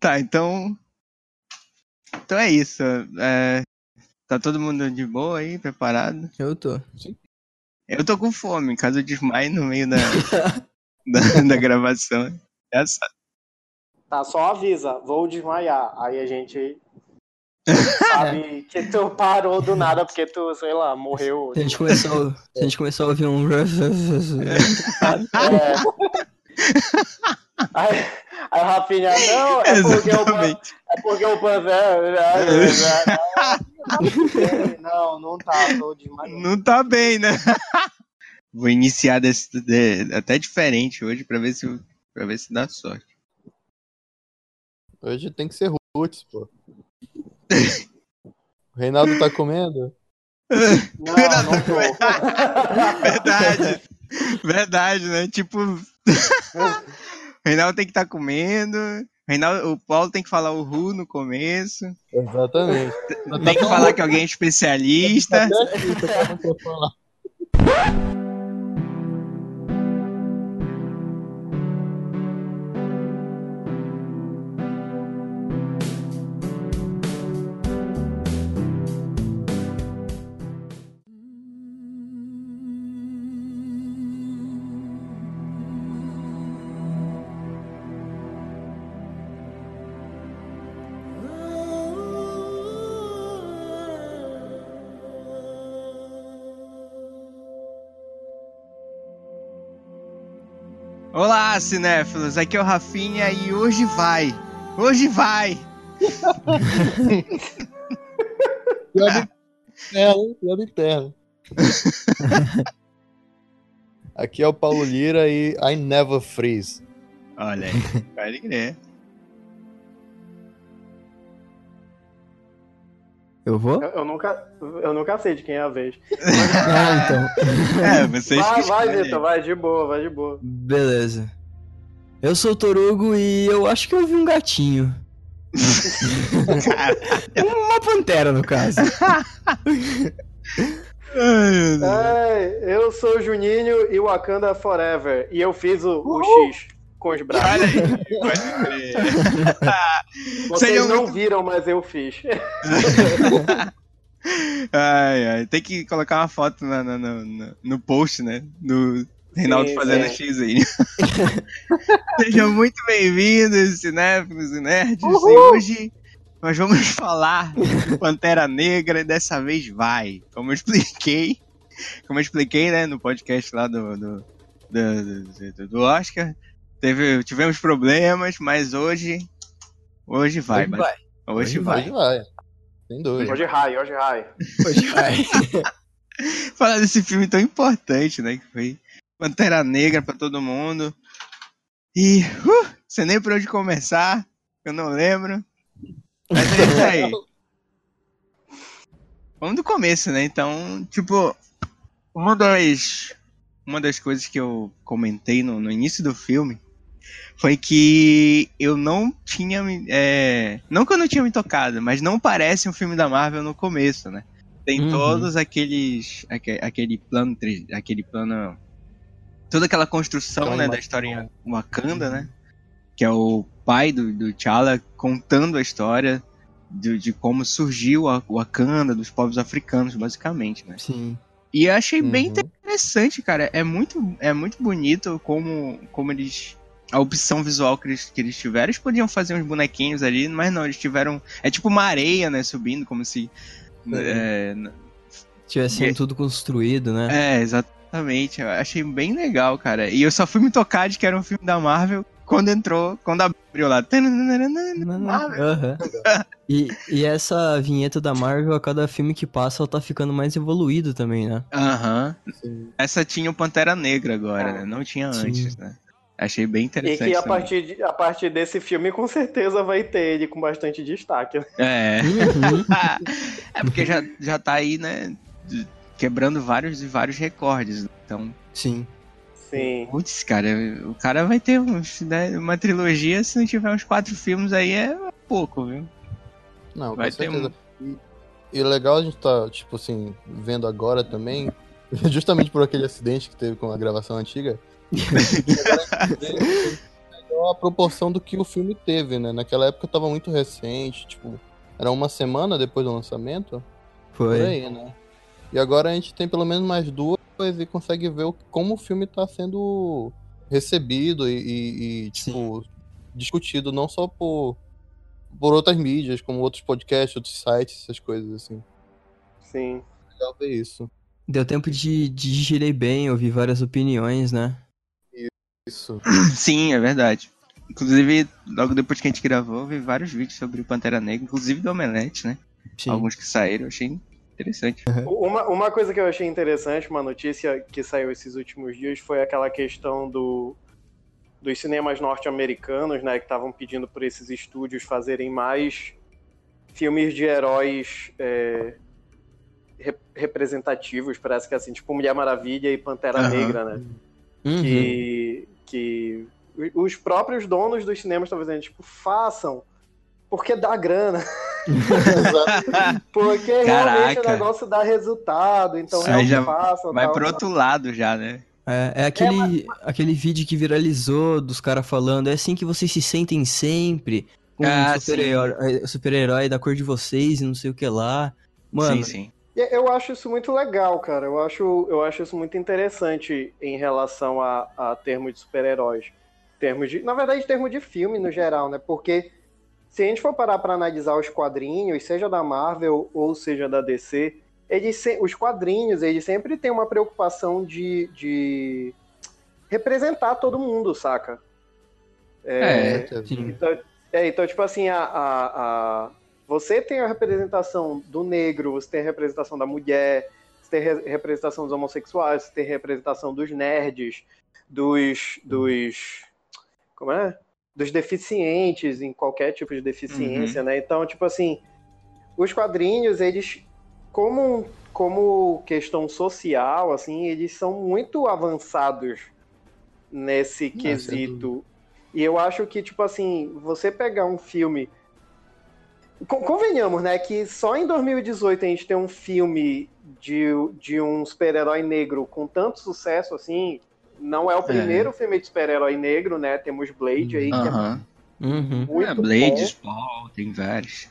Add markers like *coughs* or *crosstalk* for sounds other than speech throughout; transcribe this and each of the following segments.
Tá, então. Então é isso. É, tá todo mundo de boa aí, preparado? Eu tô. Eu tô com fome, caso eu desmaie no meio da, *laughs* da, da gravação. Essa. Tá, só avisa, vou desmaiar. Aí a gente *laughs* sabe que tu parou do nada porque tu, sei lá, morreu. Se a gente começou, se a gente começou a ouvir um. *laughs* É. Aí, aí o Rafinha, não, é porque o Pan, é porque o Panzer. Não, não tá, tô desmaiando. Não tá bem, né? Vou iniciar desse, de- até diferente hoje pra ver se para ver se dá sorte. Hoje tem que ser roots, pô. O Reinaldo tá comendo? Não, não tô. Verdade. Verdade, né? Tipo, Reinaldo tem que estar comendo. Reinaldo, o Paulo tem que falar o Ru no começo. Exatamente. Tem que falar que alguém é especialista. Olá, cinéfilos. Aqui é o Rafinha e hoje vai. Hoje vai. *laughs* Hein? Piada interna. *laughs* Aqui é o Paulo Lira e I never freeze. Olha aí, pode crer. Eu vou? Eu, eu nunca, eu nunca sei de quem é a vez. *laughs* Ah, então. É, vocês Vai, que vai. Vitor, vai de boa, vai de boa. Beleza. Eu sou o Torugo e eu acho que eu vi um gatinho. *laughs* Uma pantera, no caso. *laughs* Ai, meu Deus. Ai, eu sou o Juninho e Wakanda Forever. E eu fiz o, o X com os braços. Olha aí, *laughs* pode crer. Vocês não muito- viram, mas eu fiz. Ai, ai. Tem que colocar uma foto na- na- na- na- no post, né? Do Reinaldo fazendo. X aí. *laughs* Sejam muito bem-vindos, cinéfilos e nerds. E hoje nós vamos *laughs* falar de Pantera Negra e dessa vez vai. Como eu expliquei, como eu expliquei, né, no podcast lá do, do, do, do- do Oscar, teve, tivemos problemas, mas hoje, hoje vai. Hoje mas- vai. Hoje Hoje vai. Hoje vai. Sem dúvida. Hoje rai, hoje rai. Hoje vai. *laughs* falar desse filme tão importante, né? Que foi Pantera Negra pra todo mundo. E uh, sei nem por onde começar, eu não lembro. Mas é isso aí. Vamos do começo, né? Então, tipo, uma das, uma das coisas que eu comentei no, no início do filme foi que eu não tinha. me- É, não que eu não tinha me tocado, mas não parece um filme da Marvel no começo, né? Tem Uhum. todos aqueles. aque- Aquele plano. Aquele plano. Toda aquela construção, Aquela né, da em Wakanda, né? Que é o pai do, do T'Challa contando a história de, de como surgiu a Wakanda, dos povos africanos, basicamente, né? Sim. E eu achei bem Uhum. interessante, cara. É muito, é muito bonito como, como eles. A opção visual que eles, que eles tiveram. Eles podiam fazer uns bonequinhos ali, mas não, eles tiveram. É tipo uma areia, né? Subindo, como se. É, Tivesse E- tudo construído, né? é, exatamente. Eu achei bem legal, cara. E eu só fui me tocar de que era um filme da Marvel quando entrou, quando abriu lá. Marvel. Aham. E, e essa vinheta da Marvel, a cada filme que passa, ela tá ficando mais evoluído também, né? Aham. Sim. Essa tinha o Pantera Negra agora, Ah. né? Não tinha Sim. antes, né? Achei bem E interessante. que a também. partir, de- a partir desse filme, com certeza, vai ter ele com bastante destaque. É. Uhum. *laughs* é porque já, já tá aí, né? Quebrando vários e vários recordes. Então, Sim. Sim. putz, cara, o cara vai ter uns, né, uma trilogia, se não tiver uns quatro filmes aí é pouco, viu? Não, Vai com ter certeza. E, e legal a gente tá, tipo assim, vendo agora também, *laughs* justamente por aquele acidente que teve com a gravação antiga. *laughs* A proporção do que o filme teve, né? Naquela época tava muito recente, tipo, era uma semana depois do lançamento, por Foi. aí, né? E agora a gente tem pelo menos mais duas e consegue ver o- como o filme tá sendo recebido e, e- e, tipo, discutido não só por, por outras mídias, como outros podcasts, outros sites, essas coisas assim. Sim. Legal ver isso. Deu tempo de, de digerir bem, ouvir várias opiniões, né? Isso. *coughs* Sim, é verdade. Inclusive, logo depois que a gente gravou, eu vi vários vídeos sobre Pantera Negra, inclusive do Omelete, né? Sim. Alguns que saíram, eu achei interessante. Uma, uma coisa que eu achei interessante, uma notícia que saiu esses últimos dias, foi aquela questão do, dos cinemas norte-americanos, né, que estavam pedindo por esses estúdios fazerem mais filmes de heróis é, re- representativos, parece que assim, tipo Mulher Maravilha e Pantera Aham. Negra, né? Uhum. que, que os próprios donos dos cinemas estão dizendo, tipo, façam, porque dá grana, *laughs* porque realmente o Caraca. negócio dá resultado, então Aí realmente já façam. Vai tal, pro tal. outro lado já, né? É, é aquele, aquele vídeo que viralizou dos caras falando, é assim que vocês se sentem sempre, com Ah, um super-herói super-herói da cor de vocês e não sei o que lá. Mano, sim, sim. Eu acho isso muito legal, cara. Eu acho, eu acho isso muito interessante em relação a, a termos de super-heróis. Termos de, na verdade, termos de filme no geral, né? Porque se a gente for parar para analisar os quadrinhos, seja da Marvel ou seja da DC, eles se- os quadrinhos, eles sempre têm uma preocupação de, de representar todo mundo, saca? É, sim. Então, é, então, tipo assim, a, a, a- você tem a representação do negro, você tem a representação da mulher, você tem a re- representação dos homossexuais, você tem a representação dos nerds, dos. dos. Como é? Dos deficientes, em qualquer tipo de deficiência, né? Então, tipo assim, os quadrinhos, eles, como, como questão social, assim, eles são muito avançados nesse sem quesito. E eu acho que, tipo assim, você pegar um filme. Con- Convenhamos, né? Que só em 2018 a gente tem um filme de, de um super-herói negro com tanto sucesso assim. Não é o primeiro filme de super-herói negro, né? Temos Blade aí, que é Aham. Uhum. muito É, Blade, bom. Spawn, tem vários.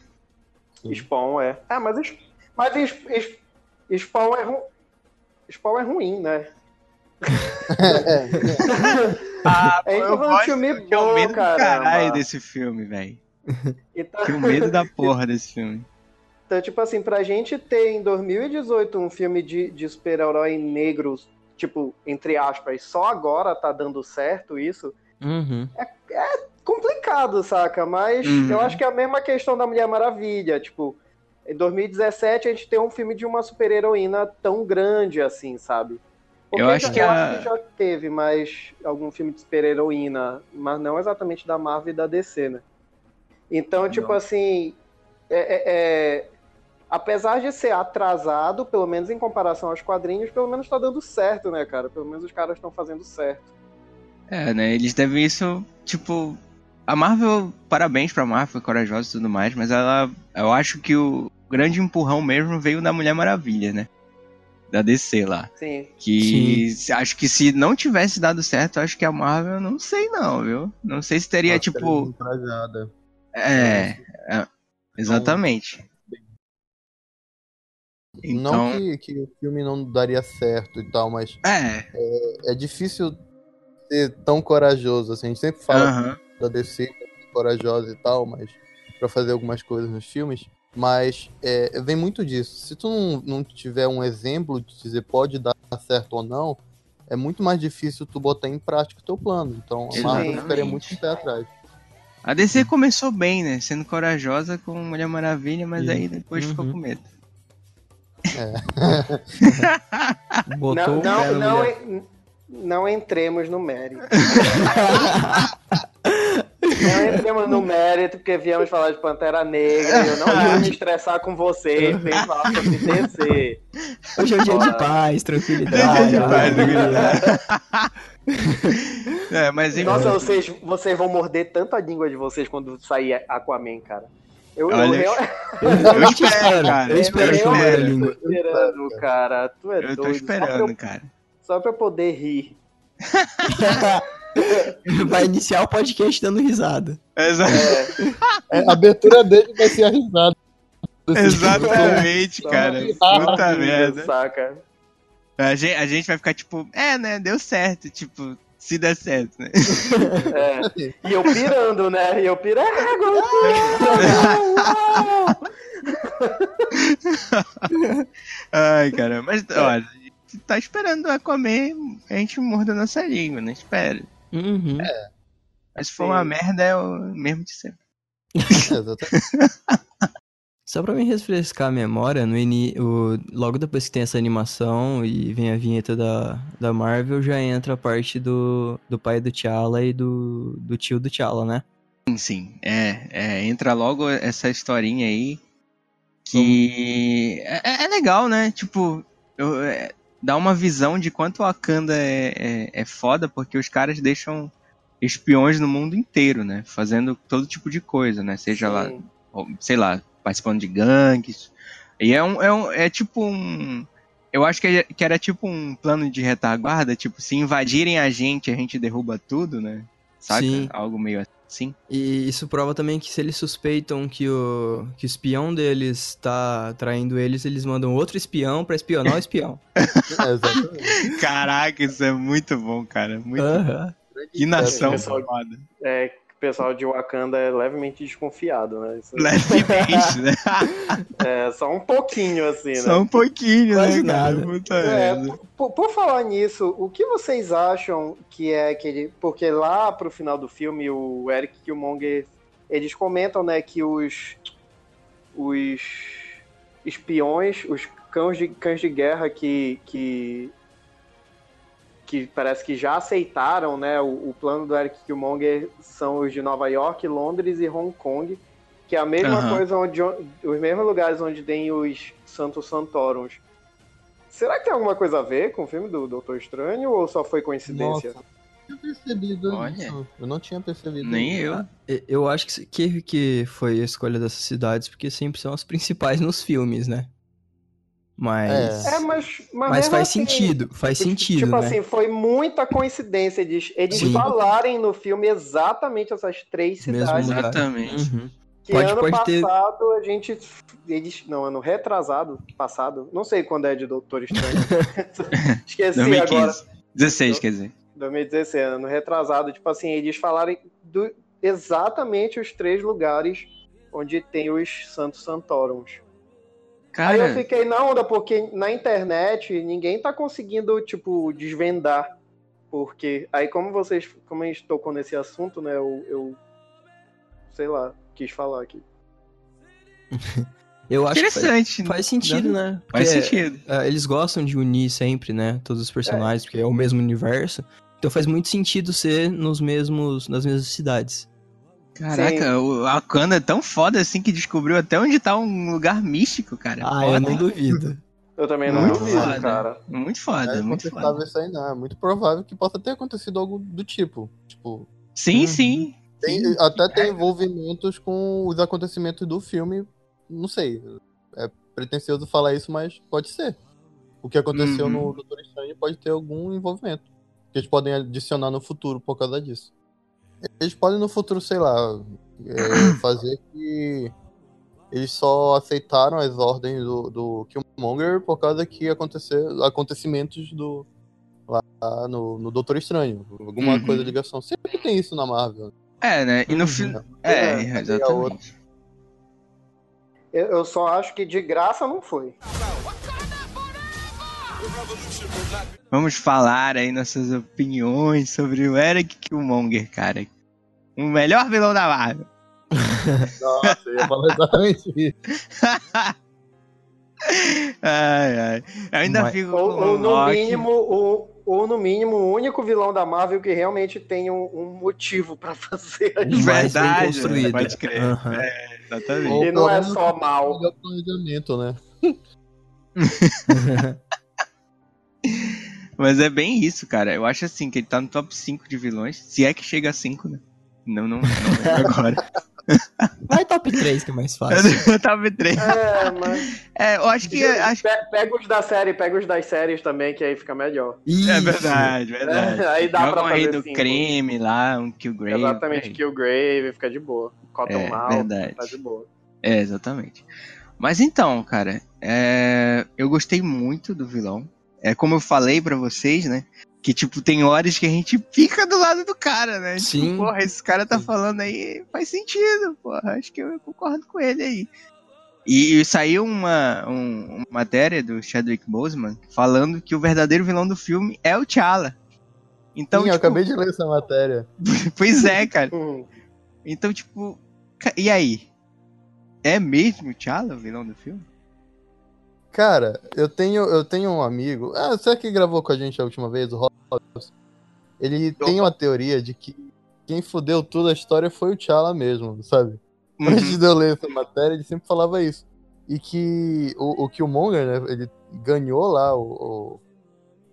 Spawn é. Ah, mas, mas es- es- Spawn é ru... Spawn é ruim, né? *laughs* Ah, É, um filme eu bom, medo do caramba. caralho desse filme, velho. Então, Tenho medo da porra desse filme. então, tipo assim, pra gente ter em 2018 um filme de, de super-herói negro, tipo, entre aspas, só agora tá dando certo isso, Uhum. complicado, saca? Mas Uhum. eu acho que é a mesma questão da Mulher Maravilha. Tipo, em 2017 a gente tem um filme de uma super-heroína tão grande assim, sabe? Eu acho já, que eu a- acho que já teve mais algum filme de super-heroína, mas não exatamente da Marvel e da DC, né? Então, tipo Não. assim, é- é- é- apesar de ser atrasado, pelo menos em comparação aos quadrinhos, pelo menos tá dando certo, né, cara? Pelo menos os caras estão fazendo certo. É, né? Eles devem isso, tipo. A Marvel, parabéns pra Marvel, foi corajosa e tudo mais, mas ela. Eu acho que o grande empurrão mesmo veio da Mulher Maravilha, né? Da DC lá. Sim. Que se- acho que se não tivesse dado certo, acho que a Marvel, não sei não, viu? Não sei se teria, Nossa, tipo. entrajada. É, é, exatamente. Não Então, que, que o filme não daria certo e tal, mas é, é difícil ser tão corajoso assim. A gente sempre fala aham, da DC é corajosa e tal, mas para fazer algumas coisas nos filmes, mas é, vem muito disso. Se tu não, não tiver um exemplo de dizer pode dar certo ou não, é muito mais difícil tu botar em prática o teu plano. Então a Marvel ficaria muito em pé atrás. A DC começou bem, né? Sendo corajosa com Mulher Maravilha, mas Sim. aí depois ficou Uhum. com medo. Botou Não, não, não, en- não entremos no mérito. *laughs* não entremos no mérito, porque viemos falar de Pantera Negra eu não vou me estressar com vocês, vem falar sobre DC. Hoje é um dia de paz, *laughs* tranquilidade. Dia de paz, alegria. É, mas. Nossa, vocês, vocês vão morder tanto a língua de vocês quando sair Aquaman, cara. Eu, eu, Olha, Eu, Eu eu espero, cara. eu espero Eu que eu tô esperando, cara. Tu é Eu tô doido. Só pra, esperando, eu, cara. só pra eu poder rir. *laughs* Vai iniciar o podcast dando risada. Exa- É, É, a abertura dele vai ser a risada. Exatamente, Só cara. Puta merda. Saca? A gente, a gente vai ficar tipo, é, né? Deu certo. Tipo, se der certo, né? É. E eu pirando, né? E eu pirando. *laughs* Ai, cara. Mas, olha, a gente tá esperando a comer, a gente morda nossa língua, né? Espera. Uhum. Mas se for uma Sim. merda, é o mesmo de sempre. *laughs* Exatamente. Só pra me refrescar a memória, no ini... o... logo depois que tem essa animação e vem a vinheta da, da Marvel, já entra a parte do, do pai do T'Challa e do, do tio do T'Challa, né? Sim, sim. É, é, entra logo essa historinha aí que é, é legal, né? Tipo, eu- é, dá uma visão de quanto Wakanda é, é, é foda, porque os caras deixam espiões no mundo inteiro, né? Fazendo todo tipo de coisa, né? Seja lá, Sim. ou, sei lá, participando de gangues. E é um, é um é tipo um eu acho que, é- que era tipo um plano de retaguarda, tipo, se invadirem a gente, a gente derruba tudo, né? Saca? Sim. Algo meio assim. E isso prova também que se eles suspeitam que o, que o espião deles tá traindo eles, eles mandam outro espião pra espionar o espião. É, exatamente. Caraca, isso é muito bom, cara. Muito Aham. Que nação pessoal- foda. É, o pessoal de Wakanda é levemente desconfiado, né? Isso- Levemente, né? *laughs* é só um pouquinho, assim, né? Só um pouquinho, Quase né, nada. É, por, por falar nisso, o que vocês acham que é aquele. Porque lá pro final do filme, o Eric Killmonger, eles comentam, né, que os. Os espiões, os cães de, cães de guerra que. que que parece que já aceitaram né, o, o plano do Eric Killmonger são os de Nova York, Londres e Hong Kong, que é a mesma Aham. coisa onde os mesmos lugares onde tem os Santos Santorums. Será que tem alguma coisa a ver com o filme do Doutor Estranho ou só foi coincidência? Nossa, eu não tinha percebido Olha. isso. Eu não tinha percebido Nem isso. eu. E- Eu acho que, que, que foi a escolha dessas cidades, porque sempre são as principais nos filmes, né? Mas. É, mas. Mas, Mas mesmo faz assim, sentido, faz tipo- sentido, Tipo né? assim, foi muita coincidência eles, eles Sim. falarem no filme exatamente essas três Mesmo cidades. lugar. Exatamente. Uhum. Que Pode- ano pode ter- passado a gente. Eles, não, ano retrasado, passado. Não sei quando é de Doutor Estranho. *laughs* Esqueci agora. 2015. 16, quer dizer. 2016, ano retrasado, tipo assim, eles falarem do, exatamente os três lugares onde tem os Santos Santorums. Aí eu Cara, fiquei na onda, porque na internet ninguém tá conseguindo, tipo, desvendar. Porque aí como vocês, como a gente tocou nesse assunto, né, eu, eu sei lá, quis falar aqui. Eu acho que faz, interessante. faz sentido, né? Faz Porque, sentido. é, eles gostam de unir sempre, né? Todos os personagens, porque é o mesmo universo. Então faz muito sentido ser nos mesmos, nas mesmas cidades. Caraca, o Wakanda é tão foda assim que descobriu até onde tá um lugar místico, cara. Ah, Foda. eu não duvido. Eu também não Muito duvido, foda. cara. Muito foda, É muito foda. isso aí, não. É muito provável que possa ter acontecido algo do tipo. Tipo, Sim, Uhum. sim. tem- Sim. até tem envolvimentos com os acontecimentos do filme. Não sei. É pretencioso falar isso, mas pode ser. O que aconteceu Uhum. no Doutor Estranho pode ter algum envolvimento. Que eles podem adicionar no futuro por causa disso. Eles podem no futuro, sei lá, é, *coughs* fazer que eles só aceitaram as ordens do, do Killmonger por causa que aconteceu acontecimentos do lá no, no Doutor Estranho. Alguma Uhum. coisa ligação. Sempre tem isso na Marvel. É, né? E no Uhum. filme. É, É, a exatamente. Eu, eu só acho que de graça não foi. Vamos falar aí nossas opiniões sobre o Eric Killmonger, cara. O melhor vilão da Marvel. *laughs* Nossa, eu ia falar exatamente isso. *laughs* ai, ai. Eu ainda Mas- fico Ou, com ou o no Loki. mínimo, ou, ou no mínimo, o único vilão da Marvel que realmente tem um, um motivo pra fazer bem Verdade, construído. pode crer. Aham. É, exatamente. Ou E não é só mal. melhor planejamento, né? *laughs* Mas é bem isso, cara. Eu acho assim que ele tá no top 5 de vilões. Se é que chega a 5, né? Não, não, não *laughs* agora. Vai top 3 que é mais fácil. *laughs* top 3. É, mas. É, eu acho que. Acho... Pe- Pega os da série, pega os das séries também, que aí fica melhor. É Isso. verdade, verdade. É, aí dá Joga pra um rei fazer do cinco. creme lá, um Killgrave. Exatamente, Killgrave, fica de boa. Cotton É, Mal, verdade. tá de boa. É, exatamente. Mas então, cara, é, eu gostei muito do vilão. É como eu falei pra vocês, né? Que, tipo, tem horas que a gente fica do lado do cara, né? Sim. Tipo, porra, esse cara tá falando aí, faz sentido, porra. Acho que eu concordo com ele aí. E, saiu uma, um- uma matéria do Chadwick Boseman falando que o verdadeiro vilão do filme é o T'Challa. Então, Sim, eu tipo, acabei de ler essa matéria. *laughs* pois é, cara. Hum. Então, tipo, e aí? É mesmo o T'Challa o vilão do filme? Cara, eu tenho, eu tenho um amigo. Ah, você que gravou com a gente a última vez, o Robson? Ele tem uma teoria de que quem fudeu tudo a história foi o T'Challa mesmo, sabe? Uhum. Antes de eu ler essa matéria, ele sempre falava isso. E que o, o Killmonger, né, ele ganhou lá o, o-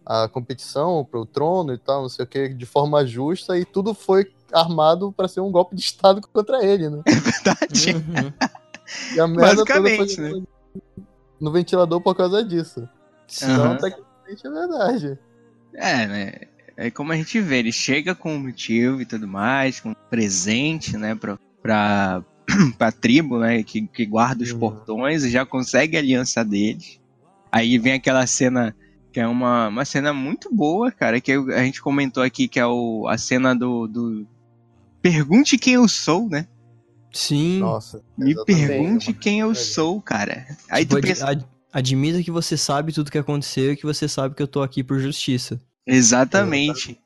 a competição pro trono e tal, não sei o que, de forma justa, e tudo foi armado pra ser um golpe de Estado *laughs* contra ele, né? Verdade. Uhum. E a merda toda Basicamente, foi né? No ventilador por causa disso. Sim. Então, tecnicamente é verdade. É, né? É como a gente vê, ele chega com um motivo e tudo mais, com um presente, né, pra, pra, *clears throat* pra tribo, né, que, que guarda os Uhum. portões e já consegue a aliança deles. Aí vem aquela cena que é uma, uma cena muito boa, cara, que a gente comentou aqui, que é o, a cena do, do Pergunte quem eu sou, né? Sim. Nossa. Me exatamente. pergunte quem eu É. sou, cara. Aí Tipo, tu pensa, ad- admita que você sabe tudo que aconteceu e que você sabe que eu tô aqui por justiça. Exatamente.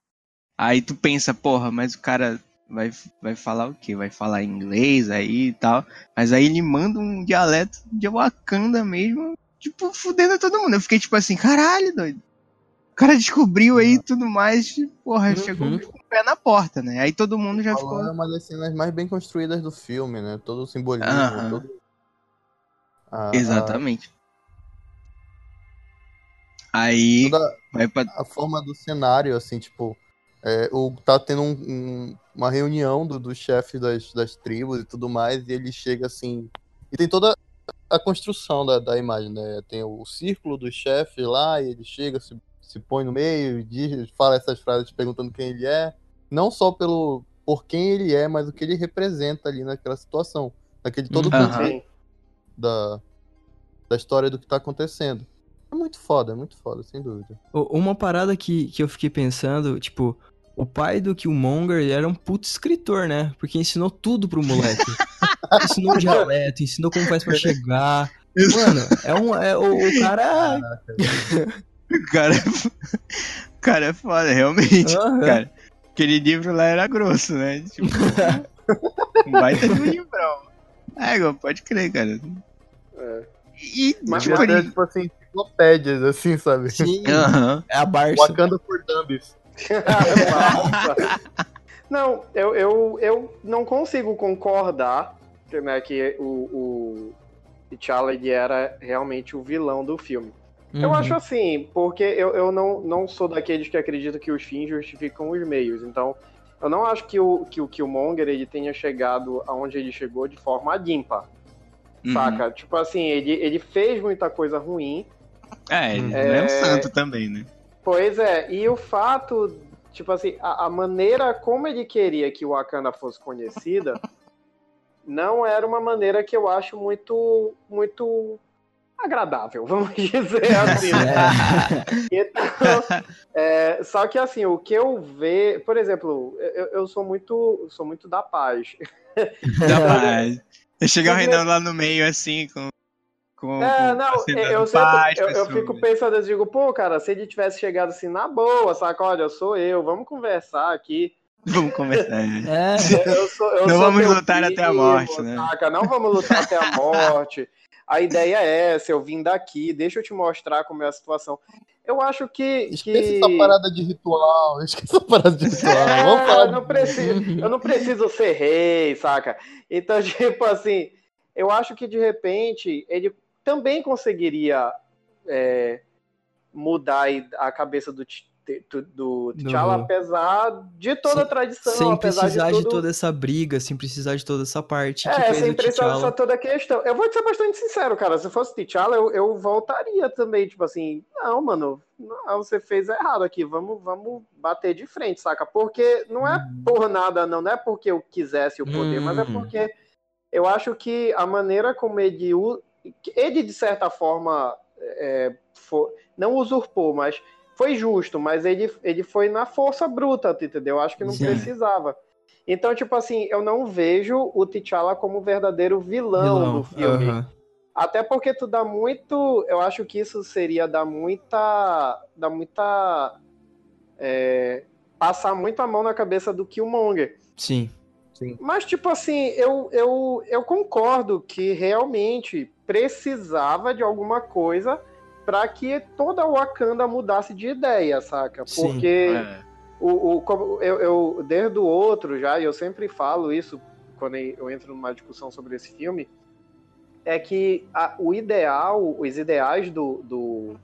Aí tu pensa, porra, mas o cara vai, vai falar o quê? Vai falar inglês aí e tal. Mas aí ele manda um dialeto de Wakanda mesmo, tipo, fudendo todo mundo. Eu fiquei tipo assim, caralho, doido. O cara descobriu aí tudo mais, porra, Uhum. chegou com o pé na porta, né? Aí todo mundo já Falou, é ficou. uma das cenas mais bem construídas do filme, né? Todo o simbolismo, todo... a- Exatamente. Aí a- toda vai pra. a forma do cenário, assim, tipo, é, o, tá tendo um- um- uma reunião do- dos chefes das, das tribos e tudo mais, e ele chega assim. E tem toda a construção da, da imagem, né? Tem o círculo dos chefes lá, e ele chega, se, se põe no meio e diz, fala essas frases perguntando quem ele é. Não só pelo por quem ele é, mas o que ele representa ali naquela situação. Naquele todo Sim. da, da história do que tá acontecendo. É muito foda, é muito foda, sem dúvida. Uma parada que, que eu fiquei pensando, tipo, o pai do Killmonger ele era um puto escritor, né? Porque ensinou tudo pro moleque. *laughs* ensinou o dialeto, ensinou como faz pra *laughs* chegar. Mano, é um. É, o, o cara. O *laughs* *laughs* cara, o *laughs* cara é foda, realmente. Aham. Cara, aquele livro lá era grosso, né? Tipo, um baita de um *laughs* livrão. É, pode crer, cara. É. E, Mas- tipo, ele... tipo assim, enciclopédias, assim, sabe? Sim, Aham. é a Barça. Wakanda for Dummies. Massa. não, eu, eu, eu não consigo concordar que, né, que o, o T'Challa era realmente o vilão do filme. Eu Uhum. acho assim, porque eu, eu não, não sou daqueles que acreditam que os fins justificam os meios. Então, eu não acho que o, que o Killmonger ele tenha chegado aonde ele chegou de forma limpa, Uhum. saca? Tipo assim, ele, ele fez muita coisa ruim, É, ele É. não é um santo também, né? Pois é, e o fato, tipo assim, a, a maneira como ele queria que o Wakanda fosse conhecida *laughs* não era uma maneira que eu acho muito, muito agradável, vamos *laughs* dizer assim. É. *laughs* Então, é, só que assim, o que eu vejo, por exemplo, eu, eu sou muito, sou muito da paz. Rapaz. *laughs* Chega o Reinaldo lá no meio, assim, com. com É, não, eu, sempre, paz, eu, eu pessoas. fico pensando, eu digo, pô, cara, se ele tivesse chegado assim na boa, saca? Olha, sou eu, vamos conversar aqui. Vamos começar. É. Eu sou, eu Não sou vamos teu lutar até a morte, né? Saca? Não vamos lutar até a morte. A ideia é essa, eu vim daqui, deixa eu te mostrar como é a situação. Eu acho que. Esquece que... essa parada de ritual. Esquece essa parada de ritual. *laughs* É, eu não preciso, eu não preciso ser rei, saca? Então, *laughs* tipo assim, eu acho que de repente ele também conseguiria é, mudar a cabeça do do T'Challa, apesar de toda a tradição, sem apesar precisar de, tudo... de, toda essa briga, sem precisar de toda essa parte. É, sem precisar de toda a questão. Eu vou ser bastante sincero, cara. Se fosse T'Challa, eu, eu voltaria também, tipo assim, não, mano, não, você fez errado aqui, vamos, vamos bater de frente, saca? Porque não é hum. por nada, não, não é porque eu quisesse o poder, hum. mas é hum. porque eu acho que a maneira como ele, ele de certa forma, é, for, não usurpou, mas foi justo, mas ele, ele foi na força bruta, entendeu? Eu acho que não Sim. precisava. Então, tipo assim, eu não vejo o T'Challa como verdadeiro vilão, vilão. do filme. Uhum. Até porque tu dá muito. Eu acho que isso seria dar muita. dar muita. É, passar muito a mão na cabeça do Killmonger. Sim. Sim. Mas, tipo assim, eu, eu, eu concordo que realmente precisava de alguma coisa para que toda o Wakanda mudasse de ideia, saca? Porque é. o, o, eu, eu, desde o outro já, e eu sempre falo isso quando eu entro numa discussão sobre esse filme, é que a, o ideal, os ideais do, do,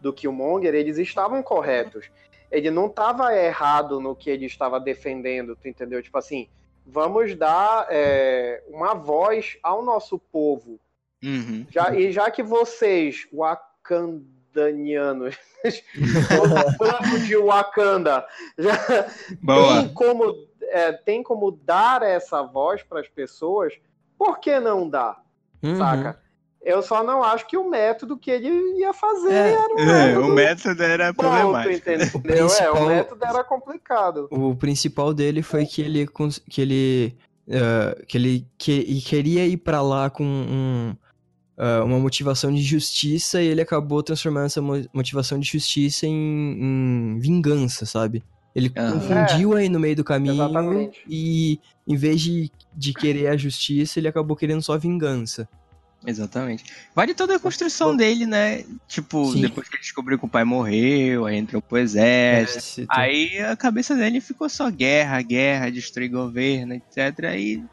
do Killmonger, eles estavam corretos. Ele não estava errado no que ele estava defendendo, tu entendeu? Tipo assim, vamos dar é, uma voz ao nosso povo. Uhum. Já, e já que vocês, o wakandanianos, *laughs* o povo de Wakanda, já tem como, é, tem como dar essa voz para as pessoas, por que não dar? Uhum. Saca? Eu só não acho que o método que ele ia fazer é, era um é, o método era pronto, problemático. Entendeu? O, principal, é, o método era complicado. O principal dele foi que ele que ele uh, que ele que, queria ir para lá com um uh, uma motivação de justiça e ele acabou transformando essa motivação de justiça em, em vingança, sabe? Ele ah. confundiu é, aí no meio do caminho exatamente. e em vez de, de querer a justiça, ele acabou querendo só vingança. Exatamente. Vale toda a construção dele, né? Tipo, Sim. depois que ele descobriu que o pai morreu, aí entrou pro exército. exército. Aí a cabeça dele ficou só guerra, guerra, destruir governo, etc. E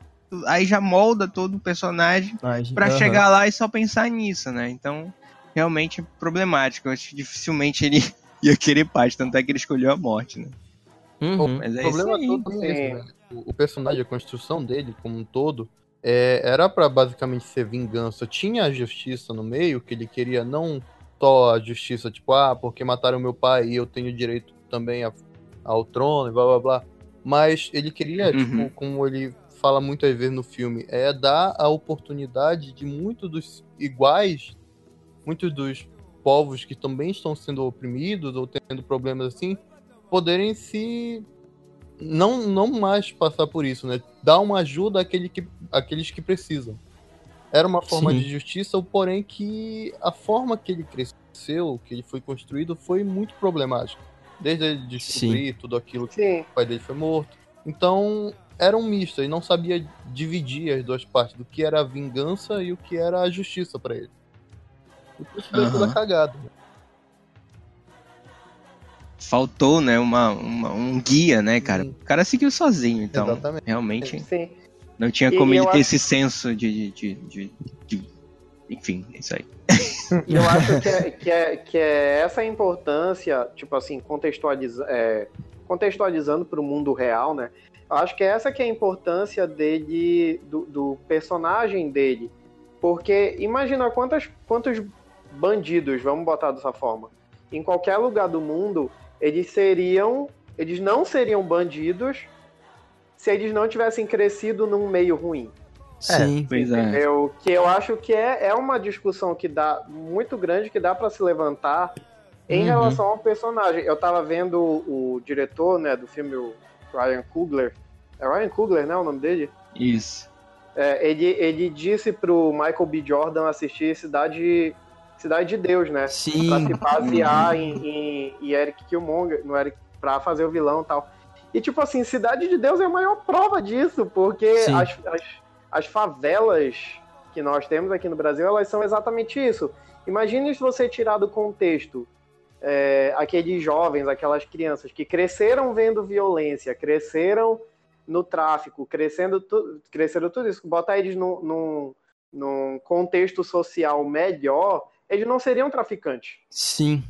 aí já molda todo o personagem para uhum. chegar lá e só pensar nisso, né? Então, realmente é problemático. Eu acho que dificilmente ele *laughs* ia querer paz, tanto é que ele escolheu a morte, né? Uhum. Mas é o problema todo é esse, né? O personagem, a construção dele como um todo, é, era para basicamente ser vingança. Tinha a justiça no meio, que ele queria não só a justiça, tipo, ah, porque mataram meu pai e eu tenho direito também a, ao trono e blá blá blá. Mas ele queria, uhum. tipo, como ele fala muitas vezes no filme, é dar a oportunidade de muitos dos iguais, muitos dos povos que também estão sendo oprimidos ou tendo problemas assim, poderem se não não mais passar por isso, né? Dar uma ajuda àquele que, àqueles que precisam. Era uma forma Sim. de justiça, porém que a forma que ele cresceu, que ele foi construído, foi muito problemática. Desde ele descobrir Sim. tudo aquilo que Sim. o pai dele foi morto. Então, era um misto e não sabia dividir as duas partes do que era a vingança e o que era a justiça para ele. E por isso deu toda cagada. Faltou, né, uma, uma, um guia, né, cara? Sim. O cara seguiu sozinho, então Exatamente. realmente Sim. não tinha como ele ter acho... esse senso de, de, de, de, Enfim, é isso aí. E eu acho que é, que, é, que é essa importância, tipo assim, contextualiza, é, contextualizando para o mundo real, né? Acho que essa que é a importância dele, do, do personagem dele. Porque imagina quantas, quantos bandidos, vamos botar dessa forma, em qualquer lugar do mundo, eles seriam. Eles não seriam bandidos se eles não tivessem crescido num meio ruim. Sim, é, pois é. Eu, que eu acho que é, é uma discussão que dá muito grande que dá para se levantar em uhum. relação ao personagem. Eu tava vendo o, o diretor, né, do filme, o Ryan Coogler. É Ryan Coogler, né, o nome dele? Isso. É, ele, ele disse pro Michael B. Jordan assistir Cidade, Cidade de Deus, né? Sim. Pra se basear em, em, em, Eric Killmonger, no Eric, pra fazer o vilão e tal. E, tipo assim, Cidade de Deus é a maior prova disso, porque as, as, as favelas que nós temos aqui no Brasil, elas são exatamente isso. Imagine se você tirar do contexto é, aqueles jovens, aquelas crianças que cresceram vendo violência, cresceram no tráfico, crescendo, tu, crescendo tudo isso, botar eles num, num, num contexto social melhor, eles não seriam traficantes. Sim.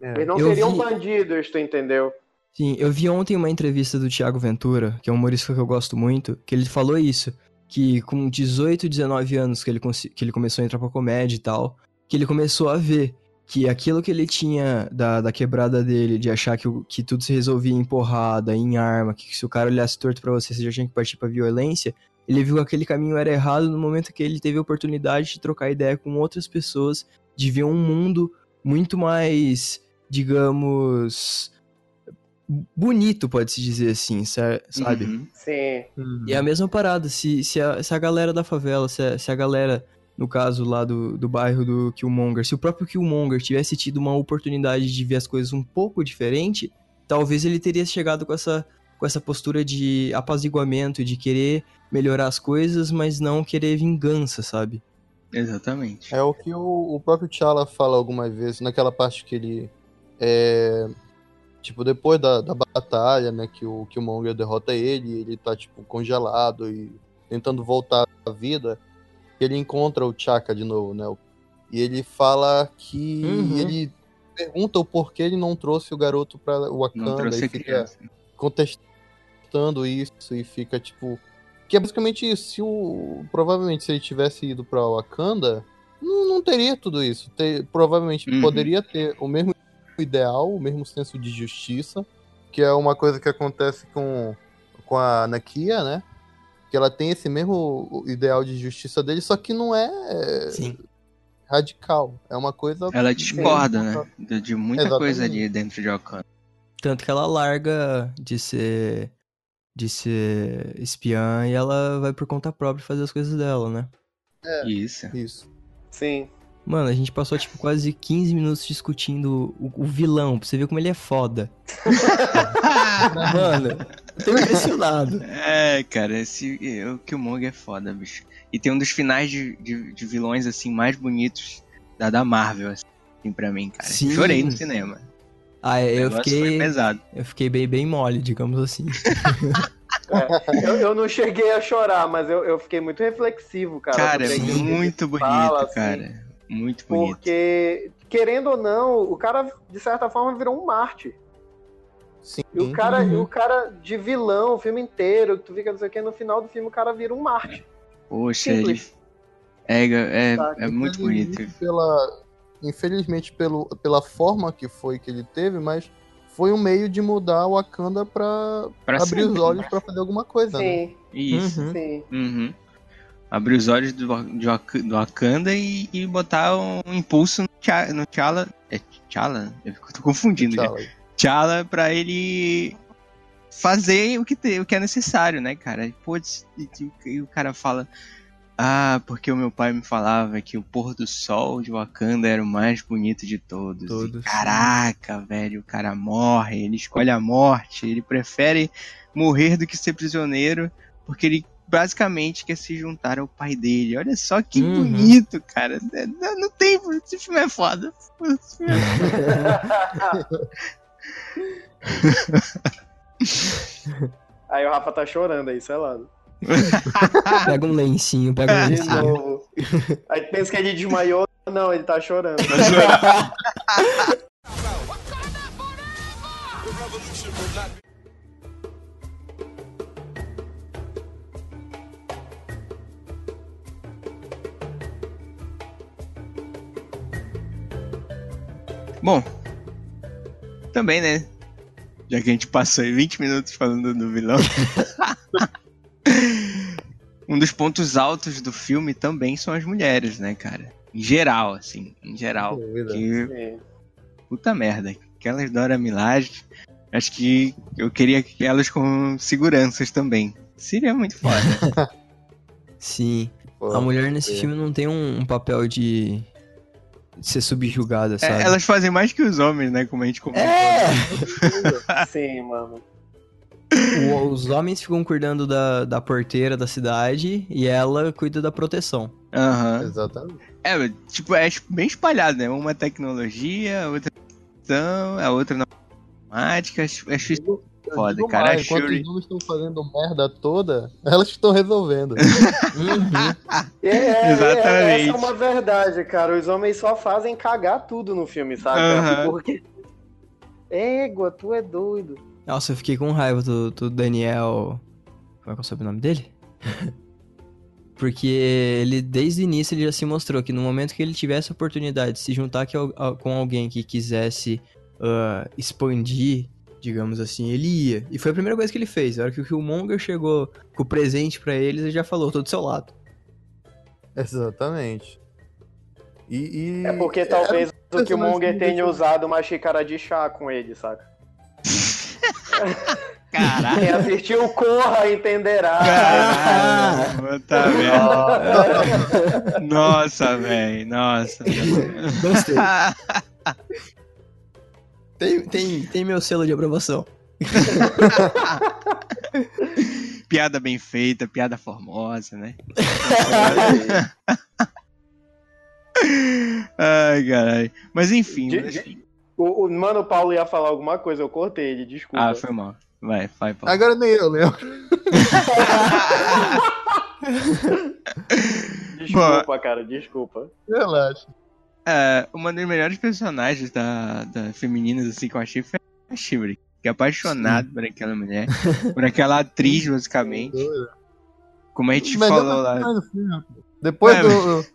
É. Eles não Eu seriam vi- bandidos, tu entendeu? Sim, eu vi ontem uma entrevista do Thiago Ventura, que é um humorista que eu gosto muito, que ele falou isso, que com 18, 19 anos que ele, que ele começou a entrar pra comédia e tal, que ele começou a ver que aquilo que ele tinha da, da quebrada dele, de achar que, o- que tudo se resolvia em porrada, em arma, que se o cara olhasse torto pra você, você já tinha que partir pra violência, ele viu que aquele caminho era errado no momento que ele teve a oportunidade de trocar ideia com outras pessoas, de ver um mundo muito mais, digamos, bonito, pode-se dizer assim, sa- sabe? Uhum. Sim. E é a mesma parada, se, se, a, se a galera da favela, se a, se a galera, no caso lá do, do bairro do Killmonger, se o próprio Killmonger tivesse tido uma oportunidade de ver as coisas um pouco diferente, talvez ele teria chegado com essa, com essa postura de apaziguamento, de querer melhorar as coisas, mas não querer vingança, sabe? Exatamente. É o que o, o próprio T'Challa fala algumas vezes, naquela parte que ele. É, tipo, depois da, da batalha, né, que o Killmonger derrota ele, ele tá, tipo, congelado e tentando voltar à vida, ele encontra o Chaka de novo, né? E ele fala que. Uhum. Ele pergunta o porquê ele não trouxe o garoto pra Não Wakanda trouxe e fica criança. contestando isso e fica tipo. Que é basicamente isso. Se o. Provavelmente se ele tivesse ido pra Wakanda, não, não teria tudo isso. Ter- provavelmente Uhum. poderia ter o mesmo ideal, o mesmo senso de justiça, que é uma coisa que acontece com, com a Nakia, né? Que ela tem esse mesmo ideal de justiça dele, só que não é Sim. radical. É uma coisa. Ela discorda, né? De, de muita Exatamente. coisa ali dentro de Wakanda. Tanto que ela larga de ser de ser espiã e ela vai por conta própria fazer as coisas dela, né? Isso. Isso. Sim. Mano, a gente passou tipo quase 15 minutos discutindo o, o vilão, pra você ver como ele é foda. *laughs* Mano, tô impressionado. *laughs* É, cara, esse, o Killmonger é foda, bicho. E tem um dos finais de, de, de vilões, assim, mais bonitos da, da Marvel, assim, pra mim, cara. Sim. Chorei no cinema. Ah, O eu fiquei, pesado. eu fiquei bem, bem mole, digamos assim. *laughs* É, eu, eu não cheguei a chorar, mas eu, eu fiquei muito reflexivo, cara. Cara, é muito bonito, fala, assim, cara. Muito bonito. Porque, querendo ou não, o cara, de certa forma, virou um Marte. Sim. E o cara, Uhum. e o cara de vilão o filme inteiro, que tu fica não sei o que, no final do filme o cara vira um Marte. Poxa, ele. Simples. É, é, Tá, é muito bonito. Infelizmente Pela, infelizmente, pelo, pela forma que foi que ele teve, mas foi um meio de mudar o Wakanda pra, Pra abrir os sempre, olhos né? pra fazer alguma coisa, né? Sim, Isso. Uhum. sim. Uhum. Abrir os olhos do, Wak- do Wakanda e, e botar um impulso no T'Challa. No T'Challa. É T'Challa? Eu tô confundindo já. T'Challa. Pra ele fazer o que, te- o que é necessário, né, cara? E, Putz, e, e- e o cara fala. Ah, porque o meu pai me falava que o pôr do sol de Wakanda era o mais bonito de todos. E, Todos. caraca, velho, o cara morre, ele escolhe a morte, ele prefere morrer do que ser prisioneiro, porque ele basicamente quer se juntar ao pai dele. Olha só que Uhum. bonito, cara. É, Não, não tem. Esse filme é foda. Esse filme é *laughs* *laughs* *laughs* Aí o Rafa tá chorando aí, sei lá. *laughs* Pega um lencinho, pega um De lencinho. novo. Aí pensa que ele desmaiou. Não, ele tá chorando. Bom, também, né? Já que a gente passou aí 20 minutos falando do vilão. *laughs* um dos pontos altos do filme também são as mulheres, né, cara? Em geral, assim, em geral. Que Sim. puta merda. Aquelas Dora Milaje, acho que eu queria que elas com seguranças também. Seria muito foda. *laughs* Sim. Pô, A mulher nesse é. filme não tem um, um papel de ser subjugada, É, sabe? elas fazem mais que os homens, né? Como a gente comentou. É! *laughs* Sim, mano. O- os homens ficam cuidando da, da porteira da cidade e ela cuida da proteção. Aham. Exatamente. É, tipo, é bem espalhado, né? Uma tecnologia, a outra a outra na matemática. Acho acho isso Foda, digo cara, mais, a Enquanto Shuri- os homens estão fazendo merda toda, *laughs* elas estão resolvendo. Uhum. *laughs* É, é, Exatamente. essa é uma verdade, cara. Os homens só fazem cagar tudo no filme, sabe? Aham. *laughs* Porque Égua, tu é doido. Nossa, eu fiquei com raiva do, do Daniel. Como é que é o sobrenome dele? Porque ele, desde o início, ele já se mostrou que no momento que ele tivesse a oportunidade de se juntar que- a- com alguém que quisesse ah, expandir, digamos assim, ele ia. E foi a primeira coisa que ele fez. A hora que o Killmonger chegou com o presente pra eles, ele já falou, tô do seu lado. Exatamente. E, e- É porque talvez o personagem Killmonger tenha usado uma xícara de chá com ele, saca? *laughs* Caralho. Quem assistiu Corra entenderá. Caralho, tá vendo? *laughs* Nossa, velho, nossa. Gostei. *laughs* tem, tem, tem meu selo de aprovação. *laughs* piada bem feita, piada formosa, né? *laughs* Ai, caralho. Mas enfim. De- mas- O, o Mano Paulo ia falar alguma coisa, eu cortei ele, desculpa. Ah, foi mal. Vai, vai, Paulo. Agora nem eu lembro. *laughs* Desculpa, cara, desculpa. Relaxa. É, uma das melhores personagens da, da femininas assim que eu achei foi a. Que é apaixonado por aquela mulher, por aquela atriz, basicamente. Como a gente Melhor falou lá. filme. Depois É, do.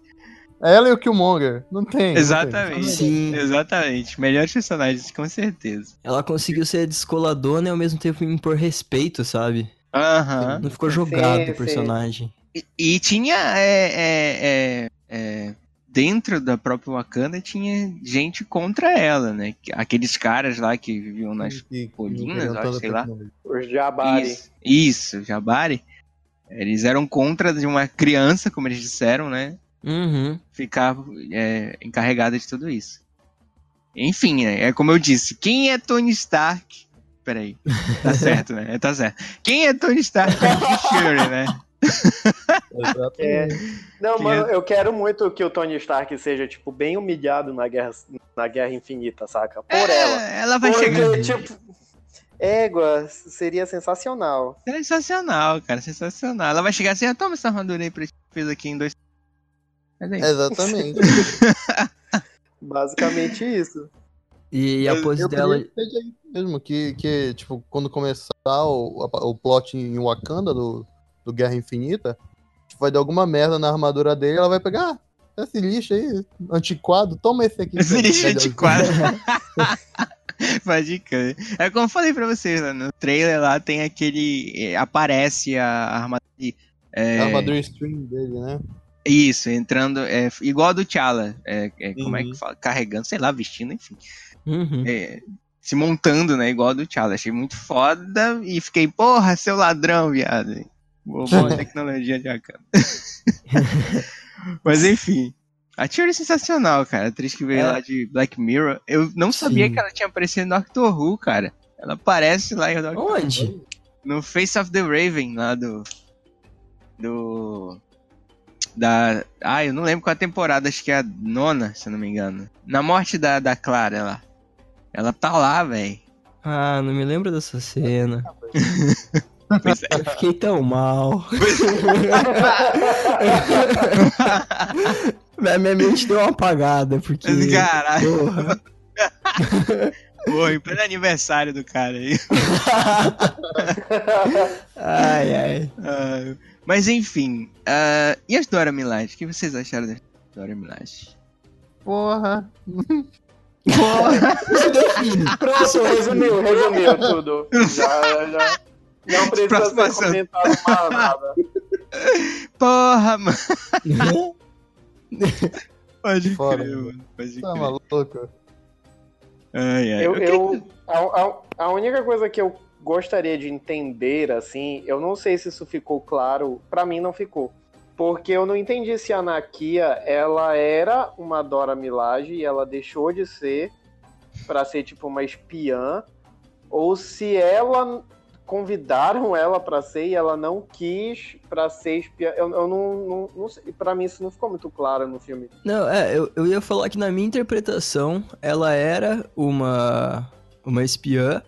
Ela e o Killmonger. Não tem. não Exatamente. Sim. Exatamente. Melhores personagens, com certeza. Ela conseguiu ser descoladona e ao mesmo tempo impor respeito, sabe? Aham. Não ficou jogado Sim, o personagem. E, e tinha. é, é, é, é, dentro da própria Wakanda tinha gente contra ela, né? Que- Aqueles caras lá que viviam nas. Colinas, acho, sei lá. Os Jabari. Isso, isso, Jabari. Eles eram contra de uma criança, como eles disseram, né? Uhum. Ficar é, encarregada de tudo isso. Enfim, né, é como eu disse, quem é Tony Stark? Peraí, tá *laughs* certo, né? Tá certo. Quem é Tony Stark é o Fury, né? *laughs* É. Não, mano, eu quero muito que o Tony Stark seja, tipo, bem humilhado na Guerra, na guerra Infinita, saca? Por É, ela. Ela vai Porque, chegar. tipo, égua, seria sensacional. Sensacional, cara, sensacional. Ela vai chegar assim, ah, toma essa armadura aí pra gente fez aqui em dois. *laughs* É. Exatamente. *laughs* Basicamente isso. E, e a Eu- pose Eu dela. que seja isso mesmo, que, que, tipo, quando começar o, o plot em Wakanda do, do Guerra Infinita, tipo, vai dar alguma merda na armadura dele, ela vai pegar, ah, esse lixo aí, antiquado, toma esse aqui. Esse lixo Melhor. antiquado. *laughs* Pode crer. É como eu falei pra vocês, né? no trailer lá tem aquele. eh, Aparece a armadura. É, A armadura stream dele, né? Isso, entrando. É, igual a do T'Challa. É, é, como é Uhum. que fala? Carregando, sei lá, vestindo, enfim. Uhum. É, se montando, né? Igual a do T'Challa. Achei muito foda e fiquei, porra, seu ladrão, viado. Boa, *laughs* tecnologia de Wakanda. Mas enfim. A Tia é sensacional, cara. A atriz que veio É. lá de Black Mirror. Eu não sabia Sim. que ela tinha aparecido no Doctor Who, cara. Ela aparece lá em Doctor Onde? no Face of the Raven, lá do. Do. Da. Ah, eu não lembro qual a temporada, acho que é a nona, se eu não me engano. Na morte da, da Clara, lá. Ela tá lá, velho. Ah, não me lembro dessa cena. *laughs* Pois é. Eu fiquei tão mal. *laughs* Minha minha mente deu uma apagada, porque. Caralho, Porra. *laughs* pô, em pleno aniversário do cara aí. *laughs* Ai, ai. Ah, mas enfim. ah, e as Dora Milaje? O que vocês acharam das Dora Milaje? Porra. Porra, define. Pronto, resumiu, resumiu tudo. Já, já. Não precisa ser comentado mais nada. *laughs* Porra, mano. *laughs* Pode crer, mano. mano. Pode Tá crer. maluco? Ai, ai. Eu, eu- a, a- a única coisa que eu gostaria de entender, assim, eu não sei se isso ficou claro, pra mim não ficou. Porque eu não entendi se a Nakia, ela era uma Dora Milaje e ela deixou de ser pra ser tipo uma espiã, ou se ela convidaram ela pra ser e ela não quis pra ser espiã. Eu, eu não, não, não sei, pra mim isso não ficou muito claro no filme. Não, é, eu, eu ia falar que na minha interpretação, ela era uma, uma espiã.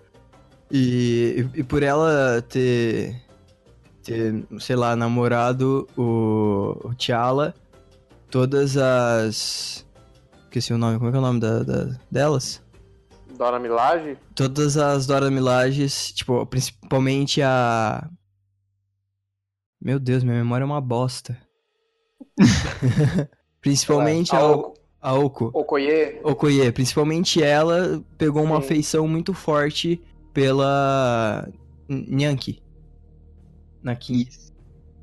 E, e, e por ela ter, ter, sei lá, namorado o, o T'Challa, todas as. Esqueci o nome, como é que é o nome da, da- delas? Dora Milaje? Todas as Dora Milajes, tipo, principalmente a. Meu Deus, minha memória é uma bosta. *laughs* principalmente a, Oko- a Oko. Okoye. Okoye, principalmente ela pegou uma Sim. afeição muito forte pela Nyanki. Naki.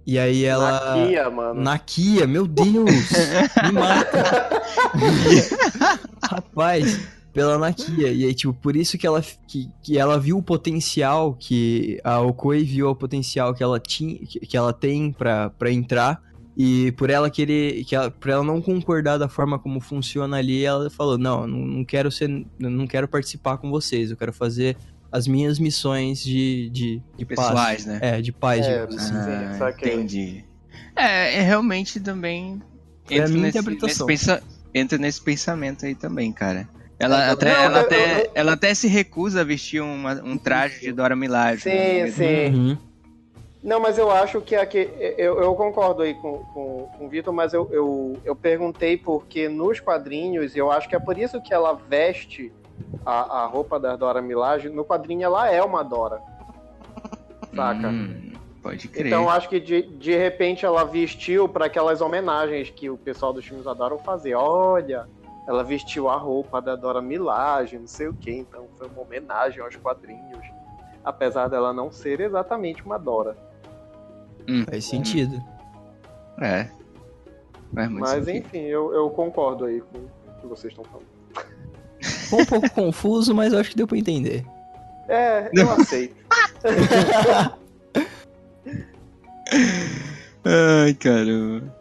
E aí ela. Nakia, mano. Nakia, meu Deus! *laughs* me mata! *laughs* Rapaz, pela Nakia. E aí, tipo, por isso que ela, que, que ela viu o potencial que a Okoi viu o potencial que ela tinha, que, que ela tem pra, pra entrar. E por ela querer, que ela, por ela não concordar da forma como funciona ali, ela falou: "Não, não, não quero ser, não quero participar com vocês. Eu quero fazer as minhas missões de de, de paz. Pessoais, né? É, de paz, É, assim. Sim, Ah, saquei. entendi. É, é realmente também a entra minha nesse, interpretação. nesse pensa- entra nesse pensamento aí também, cara. Ela, até, não, ela, eu- até, eu- ela até se recusa a vestir uma- um traje de Dora Milaje. Sim, né? sim. Uhum. Não, mas eu acho que aqui. Eu, eu concordo aí com, com, com o Vitor, mas eu, eu, eu perguntei porque nos quadrinhos, eu acho que é por isso que ela veste a, a roupa da Dora Milaje. No quadrinho ela é uma Dora. Saca? Hum, pode crer. Então eu acho que de, de repente ela vestiu para aquelas homenagens que o pessoal dos filmes adoram fazer. Olha, ela vestiu a roupa da Dora Milaje, não sei o que. Então foi uma homenagem aos quadrinhos. Apesar dela não ser exatamente uma Dora. Hum, Faz sentido. É. Muito Mas sentido. enfim, eu, eu concordo aí com o que vocês estão falando. Ficou um pouco confuso, mas eu acho que deu pra entender. É, eu aceito. *laughs* Ai, caramba.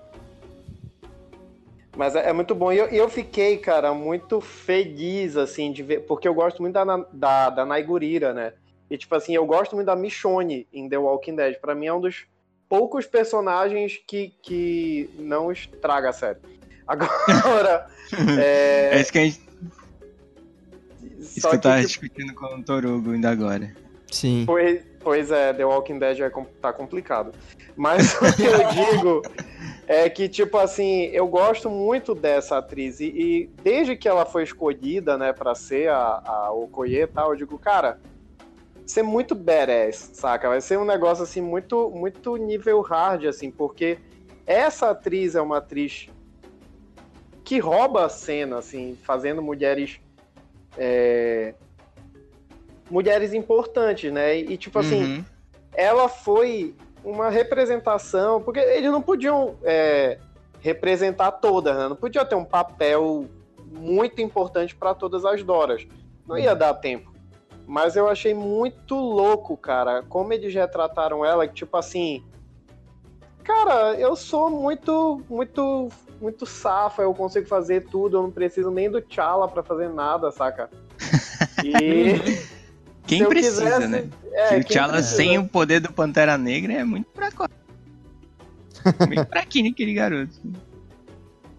Mas é, é muito bom. E eu, eu fiquei, cara, muito feliz, assim, de ver. Porque eu gosto muito da, da, da Naigurira, né? E, tipo assim, eu gosto muito da Michonne em The Walking Dead. Pra mim é um dos poucos personagens que, que não estraga a série. *laughs* Agora. *laughs* É, é, isso que a gente isso só que eu tava tipo, discutindo com o Torugo ainda agora. Sim. Pois, pois é, The Walking Dead é, tá complicado. Mas *laughs* o que eu digo é que, tipo assim, eu gosto muito dessa atriz. E, e desde que ela foi escolhida, né, pra ser a, a Okoye e tal, eu digo, cara, ser muito badass, saca? Vai ser um negócio, assim, muito, muito nível hard, assim, porque essa atriz é uma atriz que rouba a cena, assim, fazendo mulheres. é, mulheres importantes, né? E, tipo assim, Uhum. ela foi uma representação, porque eles não podiam é, representar todas, né? Não podia ter um papel muito importante para todas as Doras. Não ia dar tempo. Mas eu achei muito louco, cara, como eles retrataram ela, que tipo assim, cara, eu sou muito, muito, muito safa, eu consigo fazer tudo, eu não preciso nem do T'Challa para fazer nada, saca? *laughs* E Quem se precisa, quisesse- né? é, que o T'Challa sem o poder do Pantera Negra é muito fraco. *laughs* Meio fraquinho aquele garoto.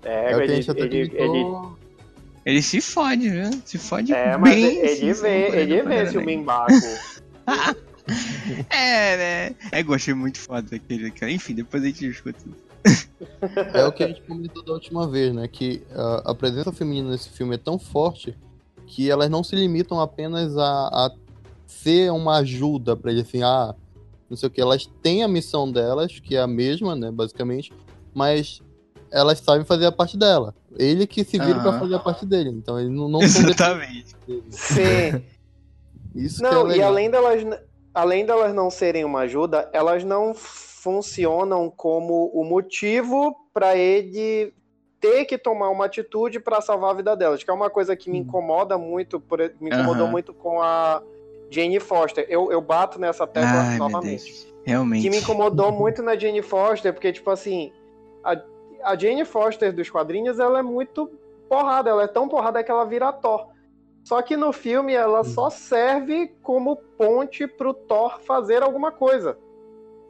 É, É ele, ele, comentou. ele, Ele se fode, viu? Se fode É, mas bem. ele assim, sem vê, ele vê Pantera se o Negra. Mimbaco. *laughs* É, né? É, gostei muito foda daquele cara. Enfim, depois a gente discute. É o que a gente comentou da última vez, né? Que a, a presença feminina nesse filme é tão forte que elas não se limitam apenas a, a ser uma ajuda pra ele, assim, ah, não sei o que. Elas têm a missão delas, que é a mesma, né, basicamente, mas elas sabem fazer a parte dela. Ele que se vira pra Aham. fazer a parte dele. Então ele não, não são Exatamente. Sim. *laughs* Isso que é Não, e legal. além delas, além delas não serem uma ajuda, elas não funcionam como o motivo para ele ter que tomar uma atitude para salvar a vida delas, que é uma coisa que me incomoda muito, por- me incomodou Aham. muito com a Jane Foster. Eu, eu bato nessa tecla Ai, meu novamente. Deus. Realmente. que me incomodou muito na Jane Foster, porque, tipo assim, a, a Jane Foster dos quadrinhos, ela é muito porrada, ela é tão porrada que ela vira Thor. Só que no filme ela só serve como ponte pro Thor fazer alguma coisa.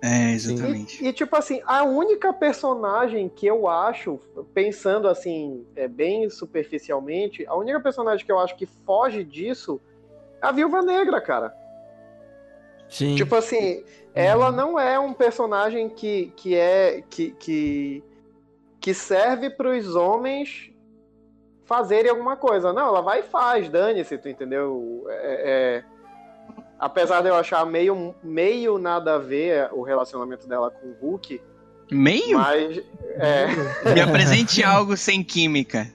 É, exatamente. E, e, tipo assim, a única personagem que eu acho, pensando assim, é, bem superficialmente, a única personagem que eu acho que foge disso a Viúva Negra, cara. Sim. Tipo assim, ela não é um personagem que, que é. que, que, que serve para os homens fazerem alguma coisa. Não, ela vai e faz, dane-se, tu entendeu? É, é... Apesar de eu achar meio, meio nada a ver o relacionamento dela com o Hulk. Meio? Mas. É... Me apresente algo sem química.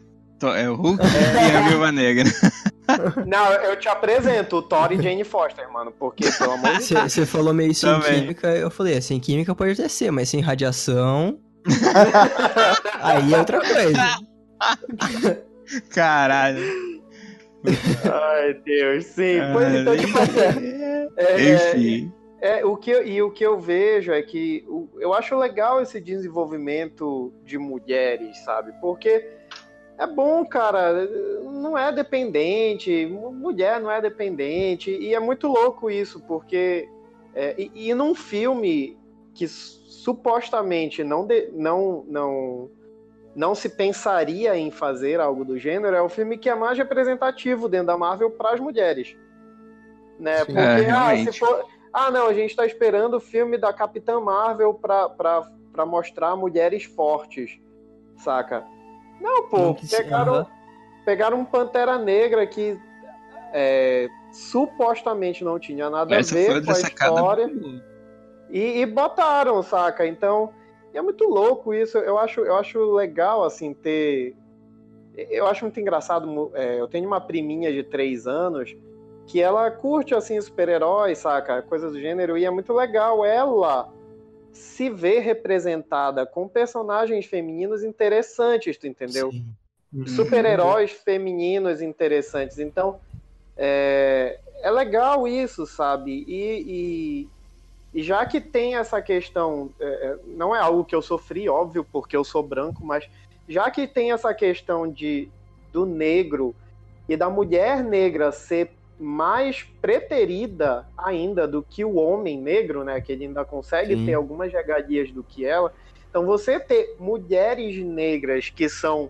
É o Hulk e a Viúva Negra. Não, eu te apresento o Thor e Jane Foster, mano, porque, pelo amor de Deus. Você falou meio sem Também. química, eu falei, é, sem química pode até ser, mas sem radiação. *laughs* aí é outra coisa. Caralho. Ai, Deus, sim. Pois então, tipo assim. É, Enfim. É, o que, e o que eu vejo é que o, eu acho legal esse desenvolvimento de mulheres, sabe? Porque é bom, cara. Não é dependente, mulher não é dependente. E é muito louco isso, porque. É, e, e num filme que supostamente não, de, não, não, não se pensaria em fazer algo do gênero, é o filme que é mais representativo dentro da Marvel para as mulheres. Né? Sim, porque, é, ah, se for. Ah, não, a gente está esperando o filme da Capitã Marvel para mostrar mulheres fortes, saca? Não, pô, não pegaram, pegaram um Pantera Negra que é, supostamente não tinha nada Essa a ver com a história. E, e, botaram, saca? Então, é muito louco isso. Eu acho, eu acho legal, assim, ter. Eu acho muito engraçado. É, eu tenho uma priminha de três anos que ela curte, assim, super-heróis, saca? Coisas do gênero. E é muito legal ela se vê representada com personagens femininos interessantes, tu entendeu? Uhum. Super-heróis femininos interessantes. Então, é, é legal isso, sabe? E, e, e, já que tem essa questão, é, é, não é algo que eu sofri, óbvio, porque eu sou branco, mas já que tem essa questão de do negro e da mulher negra ser mais preterida ainda do que o homem negro, né? Que ele ainda consegue Sim. ter algumas regalias do que ela. Então, você ter mulheres negras que são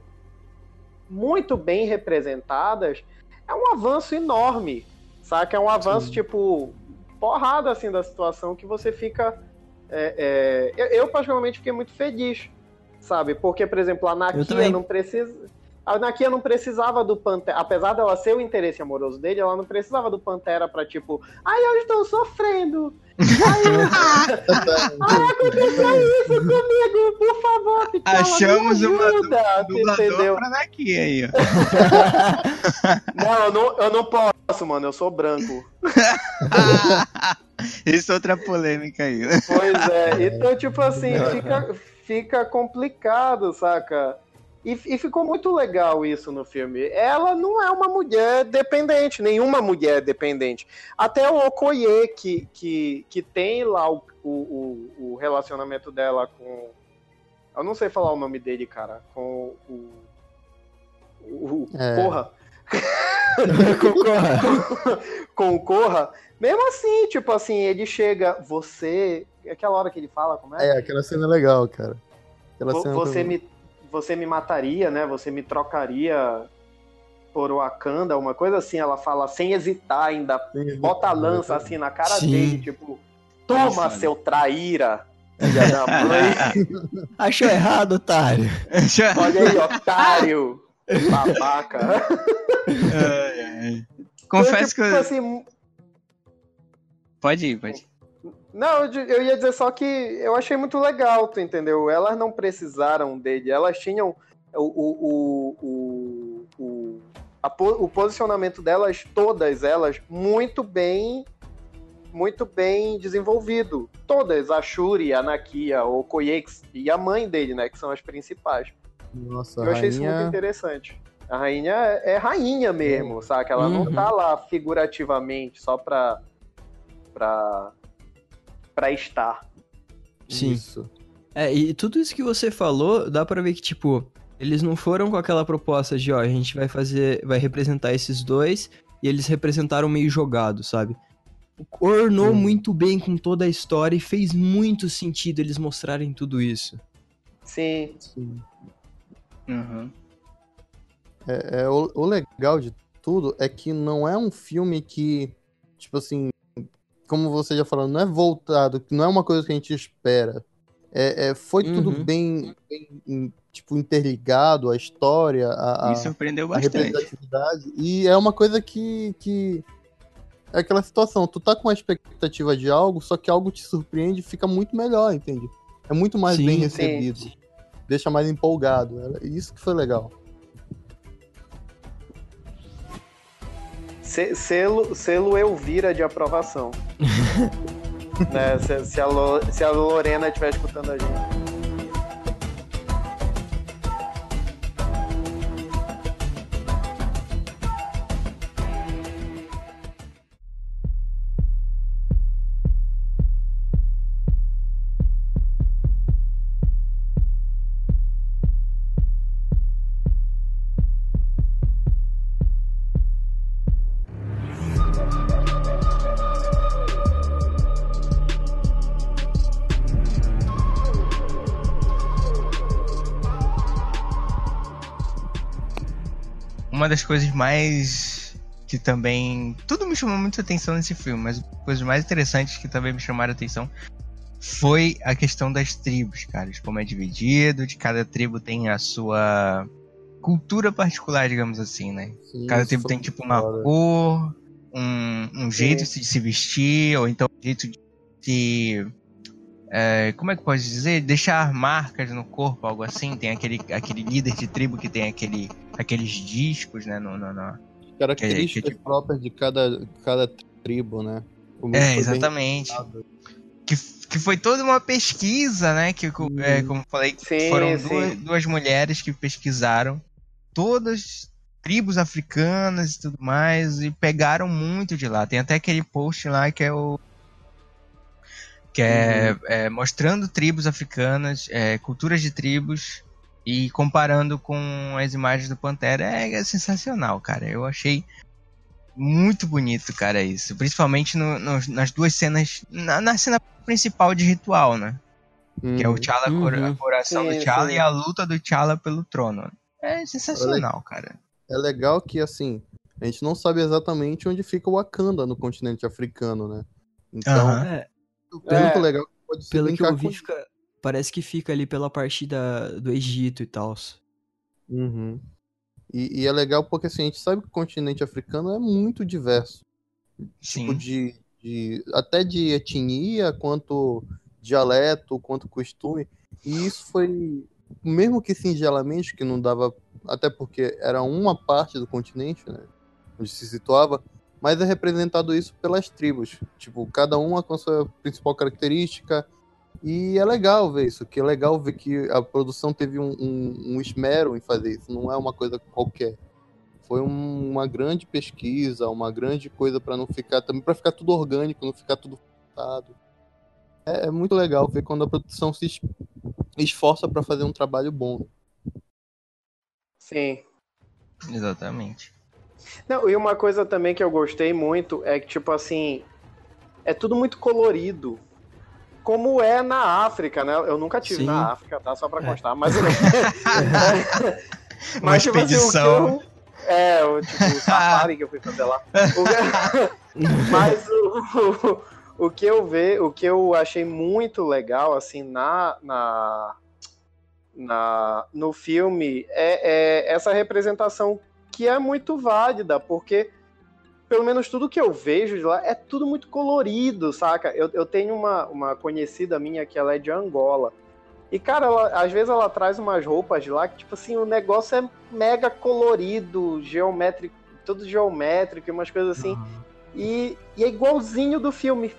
muito bem representadas é um avanço enorme, saca? É um avanço, Sim. tipo, porrada, assim, da situação que você fica... É, é... Eu, particularmente, fiquei muito feliz, sabe? Porque, por exemplo, a Nakia não precisa a Nakia não precisava do Pantera, apesar dela ser o interesse amoroso dele, ela não precisava do Pantera pra tipo, ai, eu estou sofrendo. Ai, *laughs* ai aconteceu isso comigo, por favor, Picola, Achamos uma dublador entendeu? pra Nakia aí, ó. *laughs* não, eu não, eu não posso, mano, eu sou branco. *laughs* Isso é outra polêmica aí. Né? Pois é, então, tipo assim, fica, fica complicado, saca? E, e, ficou muito legal isso no filme. Ela não é uma mulher dependente, nenhuma mulher é dependente. Até o Okoye, que, que, que tem lá o, o, o relacionamento dela com. Eu não sei falar o nome dele, cara. Com o. O. É. Corra. *laughs* com Corra. *laughs* com o Corra. Mesmo assim, tipo assim, ele chega, você. Aquela hora que ele fala, como é? É, aquela cena é legal, cara. Aquela cena você me você me mataria, né? Você me trocaria por Wakanda, uma coisa assim. Ela fala sem hesitar, ainda Sim, bota a lança assim na cara Sim. dele, tipo, toma, Nossa, seu traíra. *laughs* Achou errado, otário. Olha aí, otário. Babaca. Confesso então, tipo, que. Assim, pode ir, pode ir. Não, eu ia dizer só que eu achei muito legal, tu entendeu? Elas não precisaram dele, elas tinham o, o, o, o, a, o posicionamento delas, todas elas, muito bem muito bem desenvolvido. Todas, a Shuri, a Nakia, o Koyex e a mãe dele, né, que são as principais. Nossa, eu achei rainha... isso muito interessante. A rainha é rainha mesmo, sabe? Ela uhum. não tá lá figurativamente só pra, pra para estar. Sim. Isso. É, e tudo isso que você falou, dá para ver que, tipo, eles não foram com aquela proposta de, ó, a gente vai fazer, vai representar esses dois, e eles representaram meio jogado, sabe? Ornou hum. muito bem com toda a história e fez muito sentido eles mostrarem tudo isso. Sim. Sim. Uhum. É, é o, o legal de tudo é que não é um filme que, tipo assim, como você já falou, não é voltado, não é uma coisa que a gente espera. É, é foi uhum. tudo bem, bem, tipo, interligado, a história, a, Me a, surpreendeu a bastante. representatividade. E é uma coisa que, que. É aquela situação, tu tá com uma expectativa de algo, só que algo te surpreende e fica muito melhor, entende? É muito mais Sim, bem recebido. Deixa mais empolgado. É isso que foi legal. Selo, selo Elvira de aprovação. *laughs* né, se, se a Lo- se a Lorena estiver escutando a gente. Das coisas mais que também. Tudo me chamou muita atenção nesse filme, mas coisas mais interessantes que também me chamaram atenção foi a questão das tribos, cara. De como é dividido, de cada tribo tem a sua cultura particular, digamos assim, né? Sim, Cada tribo tem tipo uma foda. cor, um, um jeito de se vestir, ou então um jeito de. é, como é que pode dizer? Deixar marcas no corpo, algo assim. Tem aquele, aquele líder de tribo que tem aquele, aqueles discos, né? No, no, no- Características que- que- próprias de cada, cada tribo, né? É, exatamente. Que, que foi toda uma pesquisa, né? Que, co- é, como eu falei, Sim, foram sim. duas, duas mulheres que pesquisaram todas tribos africanas e tudo mais e pegaram muito de lá. Tem até aquele post lá que é o que é, é, mostrando tribos africanas, é, culturas de tribos e comparando com as imagens do Pantera é, é sensacional, cara. Eu achei muito bonito, cara, isso. Principalmente no- no- nas duas cenas, na, na cena principal de ritual, né? Que é o Uhum. T'Challa, Uhum. coração Sim, do T'Challa sim. e a luta do T'Challa pelo trono. É sensacional, cara. É legal que, assim, a gente não sabe exatamente onde fica o Wakanda no continente africano, né? Então, Aham. É, é muito É. legal que pode se pelo que eu vi, com fica, parece que fica ali pela parte da, do Egito e tal. Uhum. E, e é legal porque assim, a gente sabe que o continente africano é muito diverso. Sim. Tipo de, de- até de etnia, quanto dialeto, quanto costume. E isso foi, mesmo que singelamente, que não dava, até porque era uma parte do continente, né? Onde se situava, mas é representado isso pelas tribos. Tipo, cada uma com a sua principal característica. E é legal ver isso, que é legal ver que a produção teve um, um- um esmero em fazer isso, não é uma coisa qualquer. Foi um- uma grande pesquisa, uma grande coisa para não ficar, também para ficar tudo orgânico, não ficar tudo forçado. É, é muito legal ver quando a produção se es- esforça para fazer um trabalho bom. Sim. Exatamente. Não, e uma coisa também que eu gostei muito é que, tipo assim, é tudo muito colorido. Como é na África, né? Eu nunca tive Sim. na África, tá? Só pra É. constar, mas. *laughs* *laughs* Uma tipo assim, o que expedição. eu- É, o tipo, o safari que eu fui fazer lá. O- *laughs* Mas o, o, o que eu ve, o que eu achei muito legal, assim, na, na, na no filme é, é essa representação que é muito válida, porque pelo menos tudo que eu vejo de lá é tudo muito colorido, saca? Eu, eu tenho uma, uma conhecida minha que ela é de Angola. E, cara, ela- às vezes ela traz umas roupas de lá que, tipo assim, o negócio é mega colorido, geométrico, tudo geométrico, e umas coisas assim. E, e é igualzinho do filme.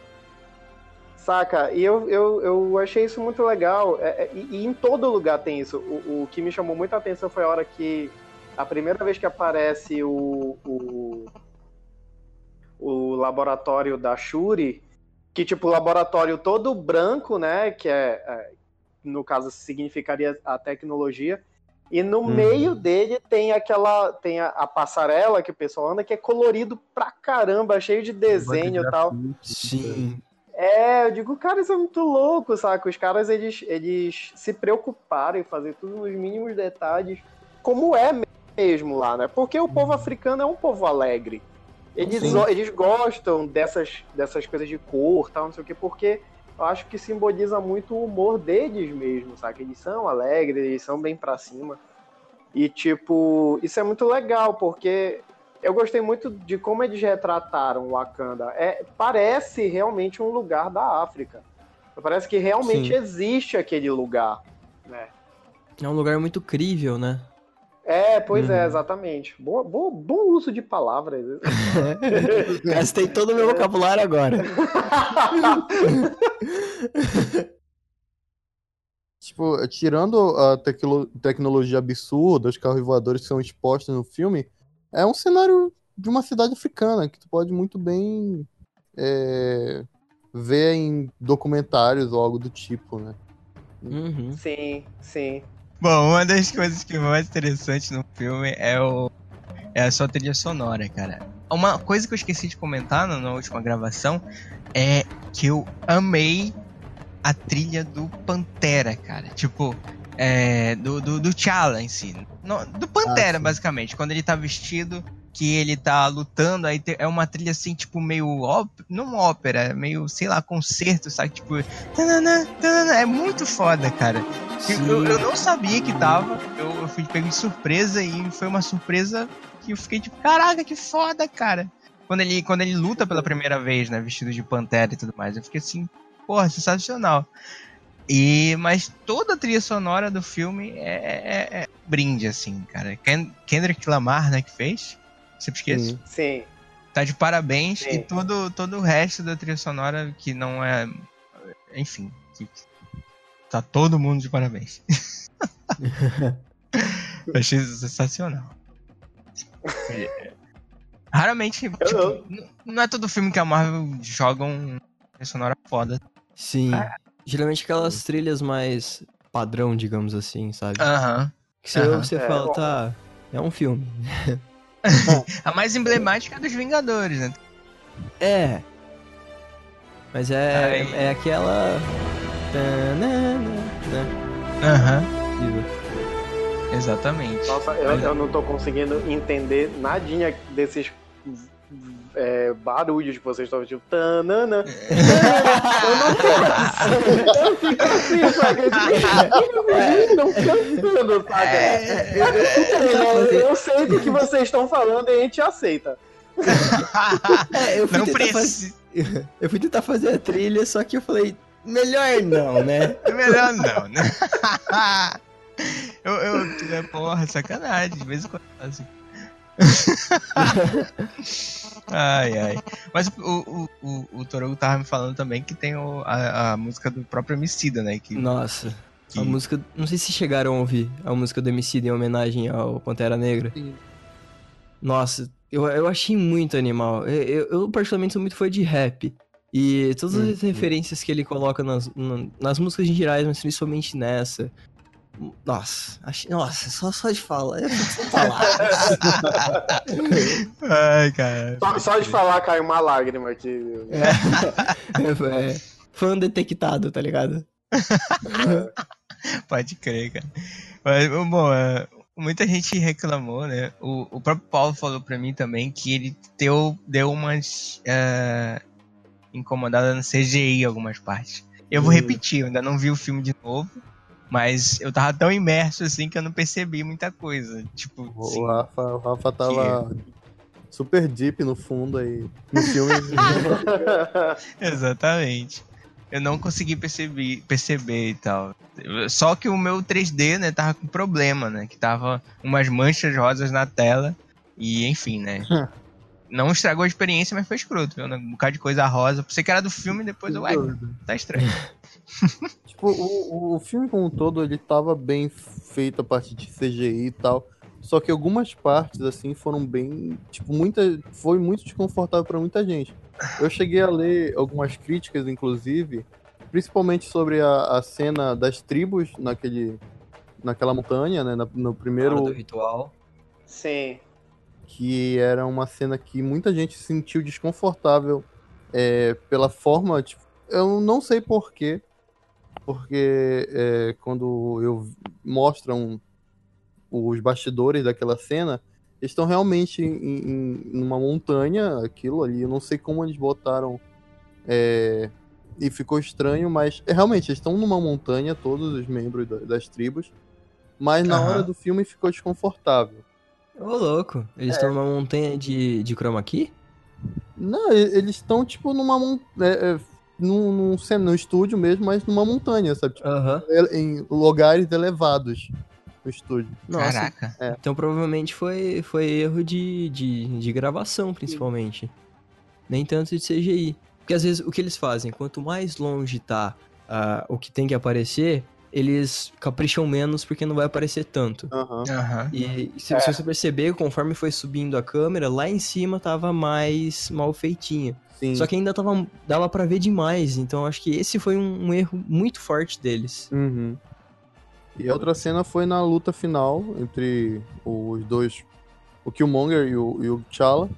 Saca? E eu, eu, eu achei isso muito legal. É, é, e, em todo lugar tem isso. O, o que me chamou muita atenção foi a hora que. A primeira vez que aparece o. o, o laboratório da Shuri. Que, tipo, o laboratório todo branco, né? Que é. é, no caso, significaria a tecnologia. E no Uhum. meio dele tem aquela. Tem a, a passarela que o pessoal anda, que é colorido pra caramba, cheio de desenho e tal. Sim. É, eu digo, cara, isso é muito louco, saca? Os caras, eles, eles se preocuparam em fazer tudo nos mínimos detalhes, como é mesmo lá, né? Porque o povo africano é um povo alegre. Eles, Sim. eles gostam dessas, dessas coisas de cor, tal, não sei o quê, porque eu acho que simboliza muito o humor deles mesmo, sabe? Eles são alegres, eles são bem pra cima. E, tipo, isso é muito legal, porque eu gostei muito de como eles retrataram Wakanda. É, parece realmente um lugar da África. Parece que realmente Sim. existe aquele lugar, né? É um lugar muito crível, né? É, pois é, Uhum. exatamente. Bom, bom, bom uso de palavras. *laughs* Gastei todo o meu vocabulário agora. *laughs* Tipo, tirando a tecno- tecnologia absurda, os carros voadores que são expostos no filme, é um cenário de uma cidade africana que tu pode muito bem é, ver em documentários ou algo do tipo, né? Uhum. sim, sim. Bom, uma das coisas que é mais interessante no filme é o é a sua trilha sonora, cara. Uma coisa que eu esqueci de comentar na, na última gravação é que eu amei a trilha do Pantera, cara. Tipo, é, do, do, do T'Challa em si. No- do Pantera, Ah, basicamente. Quando ele tá vestido, que ele tá lutando, aí é uma trilha assim, tipo, meio ópera, não ópera, meio, sei lá, concerto, sabe? Tipo, tananã, tananã. é muito foda, cara. Eu, eu não sabia que tava. Eu, eu fui pego de surpresa e foi uma surpresa que eu fiquei tipo, caraca, que foda, cara. Quando ele, quando ele luta pela primeira vez, né, vestido de pantera e tudo mais, eu fiquei assim, porra, sensacional. E, mas toda a trilha sonora do filme é, é- é brinde, assim, cara. Ken- Kendrick Lamar, né, que fez. Sempre esqueço. Sim. Sim. Tá de parabéns. Sim. E todo, todo o resto da trilha sonora que não é. Enfim. tá todo mundo de parabéns. Eu *laughs* achei sensacional. É, Raramente, tipo, não é todo filme que a Marvel joga um trilha sonora foda. Sim. Geralmente aquelas trilhas mais padrão, digamos assim, sabe? Aham. Que você, aham. você É, fala, bom. tá, é um filme. *laughs* A mais emblemática é dos Vingadores, né? É. Mas é, Aí. é aquela. Né? Aham. Viva. Exatamente. Nossa, eu, eu não tô conseguindo entender nadinha desses é, barulhos que vocês estão tipo. Tanana. *laughs* Eu não sei. Eu fico assim, saca? Eles estão cantando, saca? É. Eu, eu, eu- eu sei do que vocês estão falando e a gente aceita. É, eu fui, Não tentar precisa. fazer, eu fui tentar fazer a trilha, só que eu falei, melhor não, né? É *laughs* melhor não, né? *laughs* eu, eu, é, porra, sacanagem, de vez em quando eu assim. *laughs* ai, ai. Mas o, o, o, o Torugo tava me falando também que tem o- a, a música do próprio Emicida, né? Que, Nossa, que- a música. Não sei se chegaram a ouvir a música do Emicida em homenagem ao Pantera Negra. Sim. Nossa, eu, eu achei muito animal. Eu, eu, eu, particularmente, sou muito fã de rap. E todas as Uhum. referências que ele coloca nas, na- nas músicas em gerais, mas principalmente nessa. Nossa, achei, nossa, só, só de falar. *laughs* Ai, cara. Só, só de falar caiu uma lágrima aqui. é, *laughs* fã detectado, tá ligado? *laughs* Pode crer, cara. Mas, bom, é, muita gente reclamou, né? O, o próprio Paulo falou pra mim também que ele deu, deu umas é, incomodadas no CGI em algumas partes. Eu vou Hum. repetir, eu ainda não vi o filme de novo, mas eu tava tão imerso assim que eu não percebi muita coisa. Tipo, O assim, Rafa, o Rafa tava super deep no fundo aí. No filme. *laughs* Exatamente. Eu não consegui perceber, perceber e tal. Só que o meu 3D, né, tava com problema, né? Que tava umas manchas rosas na tela. E enfim, né? *laughs* Não estragou a experiência, mas foi escroto, viu? Um bocado de coisa rosa. Pensei que era do filme, depois eu, ué, tá estranho. *laughs* Tipo, o, o filme como um todo, ele tava bem feito a parte de CGI e tal. Só que algumas partes, assim, foram bem. Tipo, muita. Foi muito desconfortável pra muita gente. Eu cheguei a ler algumas críticas, inclusive, principalmente sobre a, a cena das tribos naquele, naquela montanha, né? na- no primeiro. Hora do ritual. Sim. Que era uma cena que muita gente se sentiu desconfortável é, pela forma, tipo, eu não sei porquê, porque é, quando eu mostram os bastidores daquela cena, eles estão realmente em, em numa montanha, aquilo ali, eu não sei como eles botaram é, e ficou estranho, mas é, realmente eles estão numa montanha, todos os membros da- das tribos, mas na Aham. hora do filme ficou desconfortável. Ô, louco. Eles estão numa montanha de, de chroma key? Não, eles estão tipo numa montanha. num, num, cen- no estúdio mesmo, mas numa montanha, sabe? Tipo, Aham. ele- em lugares elevados no estúdio. Nossa. Caraca. Então provavelmente foi, foi erro de, de, de gravação, principalmente. Nem tanto de CGI. Porque às vezes o que eles fazem, quanto mais longe tá ah, o que tem que aparecer, eles capricham menos porque não vai aparecer tanto. Aham. Aham. E se, É. se você perceber, conforme foi subindo a câmera, lá em cima tava mais mal feitinha. Sim. Só que ainda tava, dava pra ver demais. Então acho que esse foi um, um erro muito forte deles. Uhum. E a outra cena foi na luta final entre os dois, o Killmonger e o, e o T'Challa,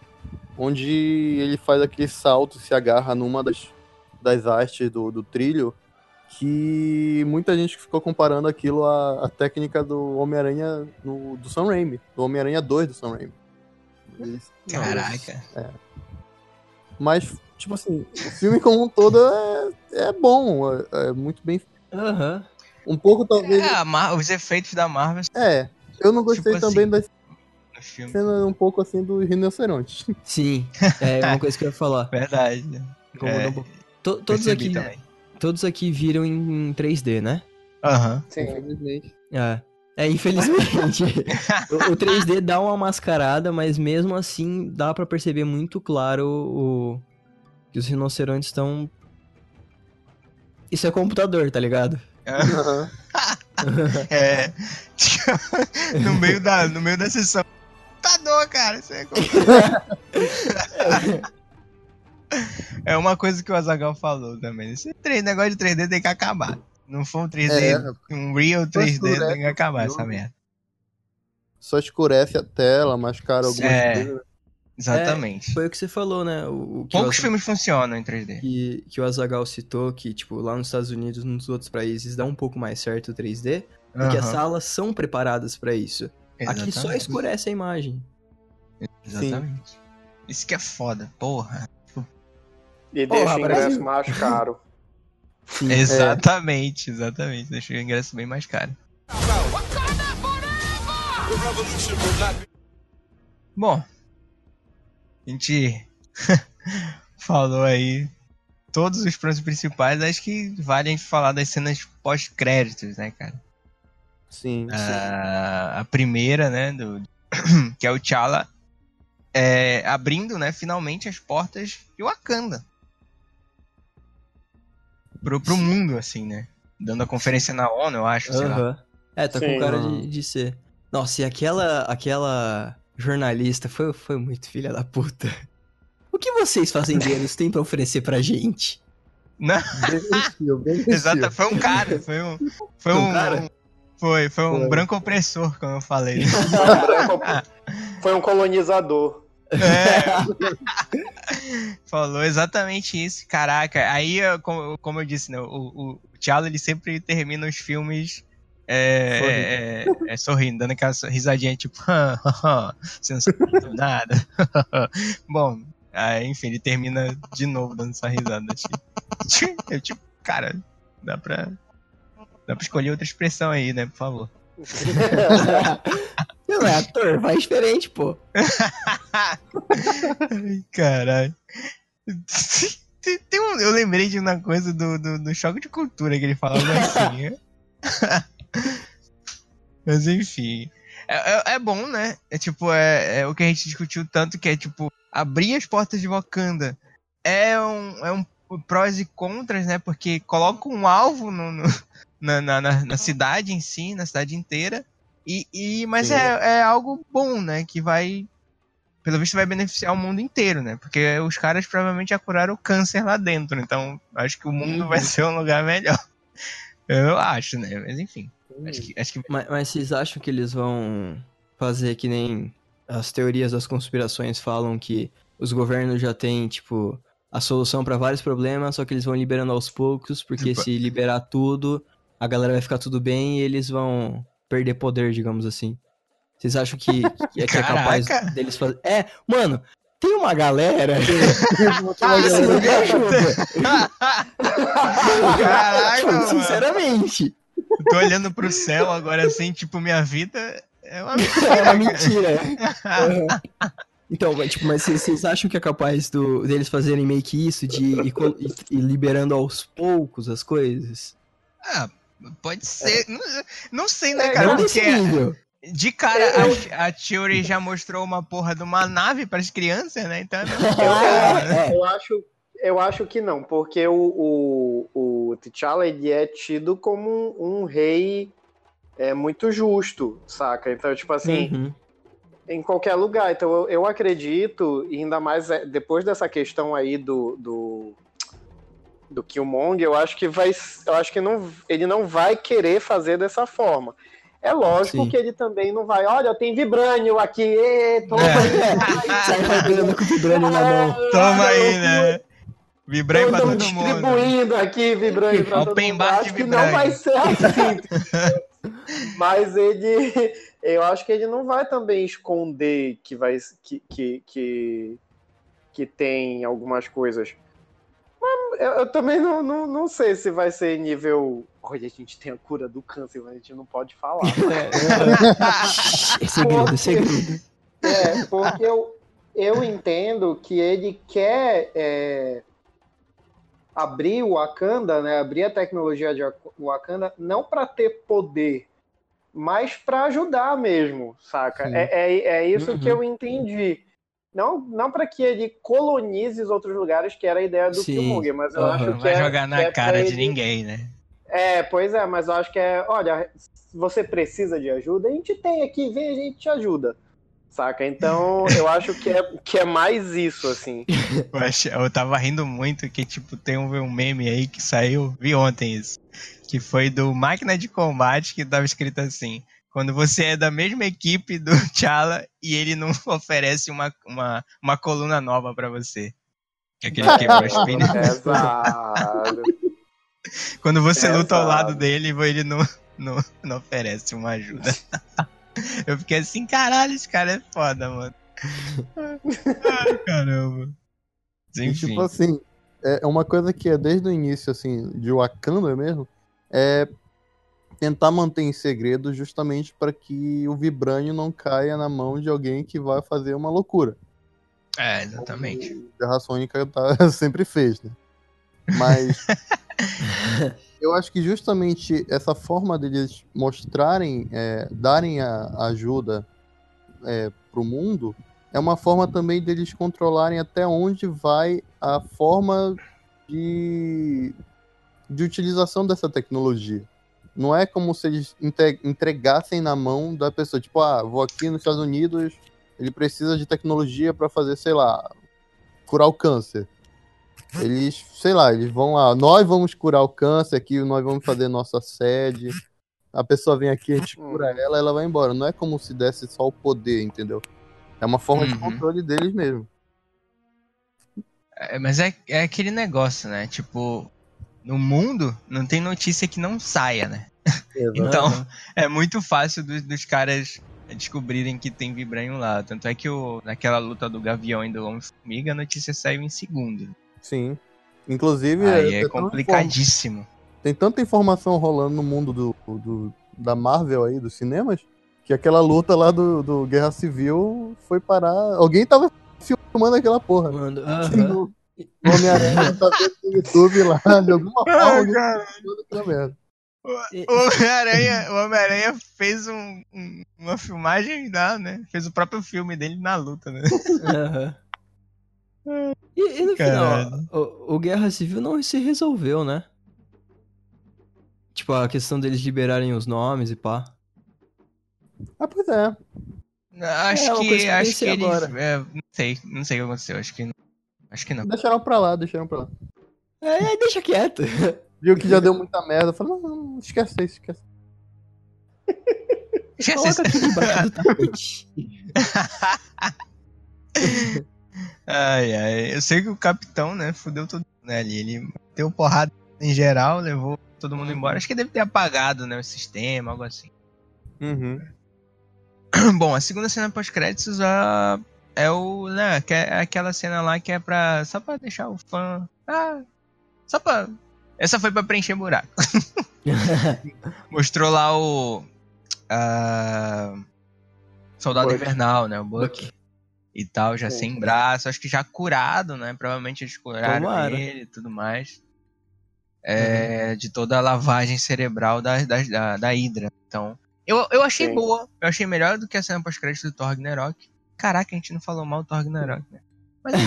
onde ele faz aquele salto, se agarra numa das, das hastes do, do trilho, que muita gente ficou comparando aquilo à, à técnica do Homem-Aranha no- do Sam Raimi, do Homem-Aranha 2 do Sam Raimi. Caraca. Mas, tipo assim, o filme como um todo é, é bom, é, é muito bem. Aham. Um pouco talvez. É, Mar- os efeitos da Marvel É, eu não gostei Tipo também assim. da no filme. cena um pouco assim do rinoceronte. Sim, é uma coisa que eu ia falar. Verdade. né? Incomodou É, um pouco. To- todos, aqui, também. Todos aqui viram em, em 3D, né? Aham. Sim. Infelizmente. É. É, infelizmente. *laughs* o, o 3D dá uma mascarada, mas mesmo assim dá pra perceber muito claro o, que os rinocerontes estão. Isso é computador, tá ligado? Aham. *laughs* É. no, meio da, no meio da sessão. Tá dor, cara. Isso é, *laughs* *laughs* é uma coisa que o Azagal falou também. Esse 3, negócio de 3D tem que acabar. Não for um 3D, É. um real 3D, escurece tem que acabar essa merda. Só escurece a tela, mascara algumas É. coisas. Exatamente. Foi o que você falou, né? O, o que, Poucos o, filmes funcionam em 3D. que, que o Azagal citou, que, tipo, lá nos Estados Unidos, nos outros países, dá um pouco mais certo o 3D, porque as Aham, salas são preparadas pra isso. Aqui só exatamente. escurece a imagem. Exatamente. Isso que é foda, porra. E Porra, deixa o ingresso Brasil. mais caro. Sim, Exatamente, exatamente. Deixa o ingresso bem mais caro. Bom, a gente *laughs* falou aí todos os pontos principais. Acho que vale a gente falar das cenas pós-créditos, né, cara? Sim. Ah, a primeira, né, do, *clears throat* que é o T'Challa é, abrindo, né, finalmente as portas de Wakanda. Pro, pro mundo, assim, né? Dando a conferência na ONU, eu acho, sei lá. Aham. É, tá Sim. com cara de, de ser. Nossa, e aquela, aquela jornalista foi, foi muito filha da puta. O que vocês fazendeiros têm pra oferecer pra gente? Não, exato, foi um cara, foi um. Foi Foi um um. cara? Foi, foi um Foi. branco opressor, como eu falei. *laughs* Foi um colonizador. É. *laughs* Falou exatamente isso, caraca. Aí, como, como eu disse, né, o, o T'Challa ele sempre termina os filmes é, é, é, sorrindo, dando aquela risadinha tipo, *laughs* você não sabe nada. *laughs* Bom, aí, enfim, ele termina de novo dando essa risada. Tipo, *laughs* eu, tipo, cara, dá pra, dá pra escolher outra expressão aí, né, por favor. Não é ator, vai diferente, pô. Ai, Caralho. Tem, um, eu lembrei de uma coisa do, do, do choque de cultura que ele falava assim. *laughs* Mas enfim. É, é, é bom, né? É tipo, é, é o que a gente discutiu tanto que é tipo, abrir as portas de Wakanda é um, é um prós e contras, né? Porque coloca um alvo no, no- na, na, na- cidade em si, na cidade inteira. E, e, mas é, é algo bom, né? Que vai pelo visto vai beneficiar o mundo inteiro, né? Porque os caras provavelmente já curaram o câncer lá dentro, então acho que o mundo Uhum. vai ser um lugar melhor. *laughs* Eu acho, né? Mas enfim, acho que, acho que Mas, mas vocês acham que eles vão fazer que nem as teorias das conspirações falam que os governos já têm, tipo, a solução pra vários problemas, só que eles vão liberando aos poucos, porque Tipo- se liberar tudo, a galera vai ficar tudo bem e eles vão perder poder, digamos assim. Vocês acham que, que é, que é capaz deles fazer. É, mano, tem uma galera. Ah, Isso não me ajuda. Caraca, mano. Sinceramente. Tô olhando pro céu agora assim, tipo, minha vida é uma *laughs* É uma mentira. Uhum. Então, mas, tipo, mas vocês acham que é capaz do, deles fazerem meio que isso, de ir, ir- liberando aos poucos as coisas? Ah, pode ser. Não, não sei, né, É, cara? Não Porque. De cara a, a Theory já mostrou uma porra de uma nave pras crianças, né? Então. É, é. Eu acho, eu acho que não, porque o, o, o T'Challa ele é tido como um, um rei é, muito justo, saca? Então, tipo assim, Uhum. em qualquer lugar. Então, eu, eu acredito, e ainda mais é, depois dessa questão aí do, do, do Killmonger, eu acho que vai. Eu acho que não, ele não vai querer fazer dessa forma. É lógico Sim. que ele também não vai. Olha, tem Vibrânio aqui, ê, toma É. aí, toma *laughs* aí. Sai rodando com o vibrânio na mão. Toma aí, né? Vibrei pra Estamos todo mundo. distribuindo aqui Vibrânio pra todo mundo. Acho que não vai ser assim. *laughs* Mas ele, eu acho que ele não vai também esconder que vai que que, que, que tem algumas coisas. Mas eu, eu também não, não, não sei se vai ser nível. Olha, a gente tem a cura do câncer, mas a gente não pode falar. *laughs* É segredo, segredo. É, porque eu, eu entendo que ele quer é, abrir o Wakanda, né, abrir a tecnologia de Wakanda, não para ter poder, mas para ajudar mesmo, saca? É, é, é isso Uhum. que eu entendi. Não, não para que ele colonize os outros lugares, que era a ideia do Sim. Killmonger, mas eu Aham. acho Não que vai é, jogar na é cara de ele- ninguém, né? É, pois é, mas eu acho que é, olha, se você precisa de ajuda, a gente tem aqui, vem, a gente te ajuda. Saca? Então, *laughs* eu acho que é, que é mais isso, assim. Eu, eu tava rindo muito que, tipo, tem um, um meme aí que saiu, vi ontem isso, que foi do Máquina de Combate, que tava escrito assim, quando você é da mesma equipe do *laughs* T'Challa e ele não *laughs* oferece uma, uma, uma coluna nova pra você. Que é aquele que quebrou as pernas. Quando você luta ao lado dele, ele não, não, não oferece uma ajuda. *laughs* Eu fiquei assim, caralho, esse cara é foda, mano. Ai, caramba. E, Enfim. tipo assim, é uma coisa que é desde o início, assim, de Wakanda mesmo, é tentar manter em segredo justamente para que o Vibrânio não caia na mão de alguém que vai fazer uma loucura. É, exatamente. Como a Guerra Sônica tá- *laughs* sempre fez, né? Mas *laughs* eu acho que justamente essa forma deles mostrarem, é, darem a a ajuda é, pro mundo, é uma forma também deles controlarem até onde vai a forma de, de utilização dessa tecnologia. Não é como se eles entregassem na mão da pessoa, tipo, ah, vou aqui nos Estados Unidos, ele precisa de tecnologia para fazer, sei lá, curar o câncer. Eles, sei lá, eles vão lá, nós vamos curar o câncer aqui, nós vamos fazer nossa sede. A pessoa vem aqui, a gente cura ela, ela vai embora. Não é como se desse só o poder, entendeu? É uma forma de Uhum. controle deles mesmo. É, mas é, é aquele negócio, né? Tipo, no mundo não tem notícia que não saia, né? Então, é muito fácil dos, dos caras descobrirem que tem Vibranium lá. Tanto é que o, naquela luta do Gavião e do Homem-Formiga, a notícia saiu em segundo. Sim. Inclusive, Aí é tanta complicadíssimo. tem tanta informação rolando no mundo do, do- da Marvel aí, dos cinemas, que aquela luta lá do, do Guerra Civil foi parar. Alguém tava filmando aquela porra. Mano, O aham. Homem-Aranha tá vendo no YouTube lá, de alguma forma, Ah, alguém tá. E- O Homem-Aranha, Homem-Aranha fez um- um- uma filmagem lá, né? Fez o próprio filme dele na luta, né? Aham. E, e no Caralho. final, o, o Guerra Civil não se resolveu, né? Tipo, a questão deles liberarem os nomes e pá. Ah, pois é. Acho É, que, acho que eles. agora. é, não sei, não sei o que aconteceu. Acho que não. Acho que não. Deixaram pra lá, deixaram pra lá. É, deixa quieto. *laughs* Viu que já deu muita merda. Falei, não, não, esquece isso, esquece. Esquece isso. aqui debaixo do tapete. *laughs* Ai, ai. Eu sei que o capitão, né, fudeu todo mundo né, ali. Ele deu porrada em geral, levou todo mundo embora. Acho que deve ter apagado, né, o sistema, algo assim. Uhum. Bom, a segunda cena pós-créditos, a é o. Né, que é aquela cena lá que é pra. Só pra deixar o fã. Ah, só pra. Essa foi pra preencher buraco. *laughs* Mostrou lá o. ah, Soldado. Invernal, né? O Buck. E tal, já sem braço, acho que já curado, né? Provavelmente eles curaram Tomara. ele e tudo mais. É, De toda a lavagem cerebral da, da, da, da Hydra. Então, eu, eu achei Sim. boa. Eu achei melhor do que a cena pós-crédito do Thor Ragnarok. Caraca, a gente não falou mal do Thor Ragnarok, né? Mas *laughs*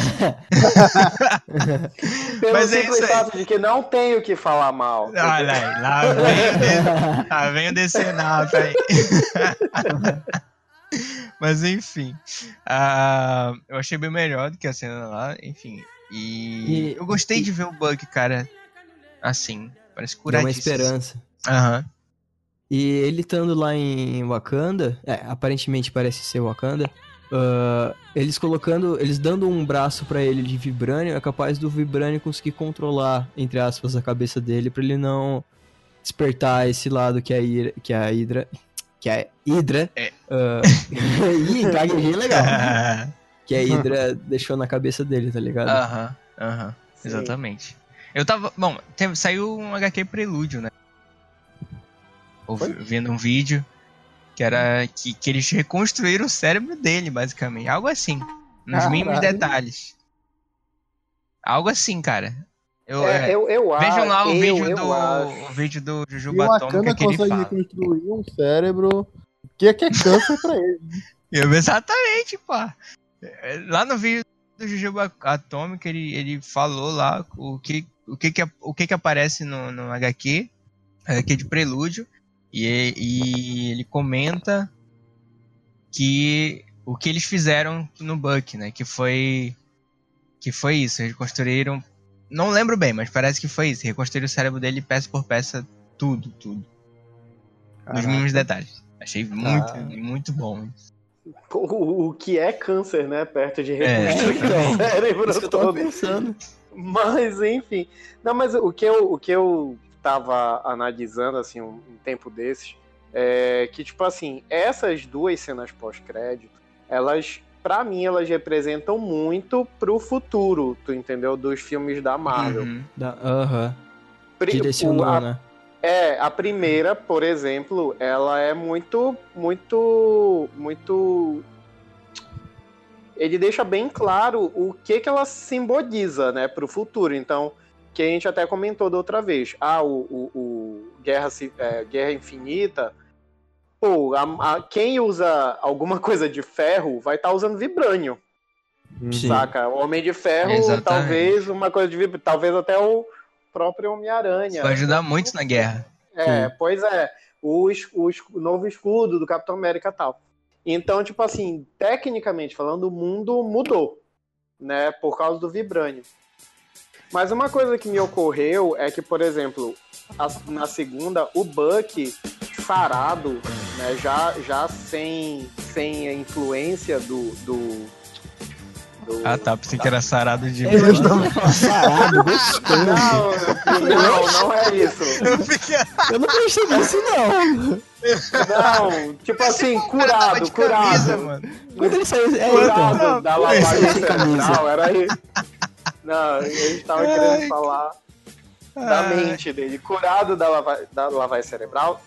Pelo Mas é simples isso aí. fato de que não tenho o que falar mal. Olha aí, lá vem lá vem o DCNAP aí. *laughs* Mas enfim. ah, eu achei bem melhor do que a cena lá, enfim. E, E- eu gostei e- de ver o Buck, cara, assim. Parece Dá uma esperança. Aham. E ele estando lá em Wakanda, é, aparentemente parece ser Wakanda, ah, eles colocando, eles dando um braço pra ele de vibrânio, é capaz do vibrânio conseguir controlar, entre aspas, a cabeça dele pra ele não despertar esse lado que a Hydra, *laughs* *laughs* que a Hydra, que a Hydra, É. ah, ih, legal, que a Hydra deixou na cabeça dele, tá ligado? Aham, aham. Sim. Exatamente. Eu tava. Bom, teve- saiu um HQ Prelúdio, né? Ouvi- Vendo um vídeo que era que, que eles reconstruíram o cérebro dele, basicamente. Algo assim. Nos Caralho. mínimos detalhes. Algo assim, cara. Eu, É, é, eu, eu acho. vejam lá o eu, vídeo eu do. acho. O vídeo do Jujuba Atômica que ele fala. reconstruir um cérebro que é, que é câncer pra ele. *laughs* Eu- Exatamente, pá. É, Lá no vídeo do Jujuba Atômica, ele, ele falou lá o que, o que, que, o que, que aparece no, no HQ, HQ de Prelúdio, e, e ele comenta que o que eles fizeram no Buck, né? Que foi. Que foi isso. Eles construíram. Não lembro bem, mas parece que foi isso. Reconstruíram o cérebro dele peça por peça, tudo, tudo. Nos Caraca. mínimos detalhes. Achei muito, Ah. muito bom. O, o que é câncer, né? Perto de É, reconstruir então. o cérebro *laughs* Isso que eu tava todo. pensando. Mas, enfim. Não, mas o que eu, o que eu tava analisando, assim, um, um tempo desses, é que, tipo assim, essas duas cenas pós-crédito, elas, pra mim, elas representam muito pro futuro, tu entendeu? Dos filmes da Marvel. Uhum. Da- Aham, Pri- direcionou, a- né? É, a primeira, por exemplo, ela é muito, muito, muito. Ele deixa bem claro o que que ela simboliza, né, para o futuro. Então, que a gente até comentou da outra vez. Ah, o, o, o Guerra, é, Guerra Infinita. Pô, a- a- quem usa alguma *laughs* coisa de ferro vai estar usando vibrânio, Sim. saca? O Homem de Ferro, Exatamente. talvez uma coisa de vibrânio, talvez até o próprio Homem-Aranha. Vai ajudar muito na guerra. É, Sim. pois é. O, o o novo escudo do Capitão América e tal. Então, tipo assim, tecnicamente falando, o mundo mudou, né? Por causa do Vibranium. Mas uma coisa que me ocorreu é que, por exemplo, a- na segunda, o Buck sarado, né? Já, já sem, sem a influência do. do, do- Ah, tá. Pensei que era sarado de. Eu imaginava *laughs* sarado, gostoso. Não, não, não é isso. Eu não percebi isso, não. Não, tipo assim, curado, curado. mano. Quando ele saiu. É, curado então. da Não, lavagem camisa. cerebral, era aí. Não, a gente tava querendo falar da Ai. mente dele. Curado da, lava da lavagem cerebral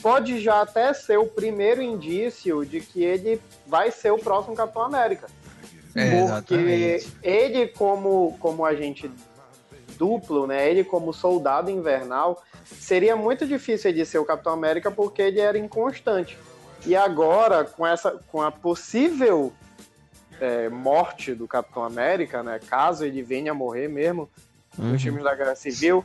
pode já até ser o primeiro indício de que ele vai ser o próximo Capitão América. É, Porque exatamente. ele, como, como agente duplo, né? Ele como soldado invernal, seria muito difícil ele ser o Capitão América porque ele era inconstante. E agora, com essa, com a possível é, morte do Capitão América, né? Caso ele venha a morrer mesmo Uhum. nos filmes da Guerra Civil,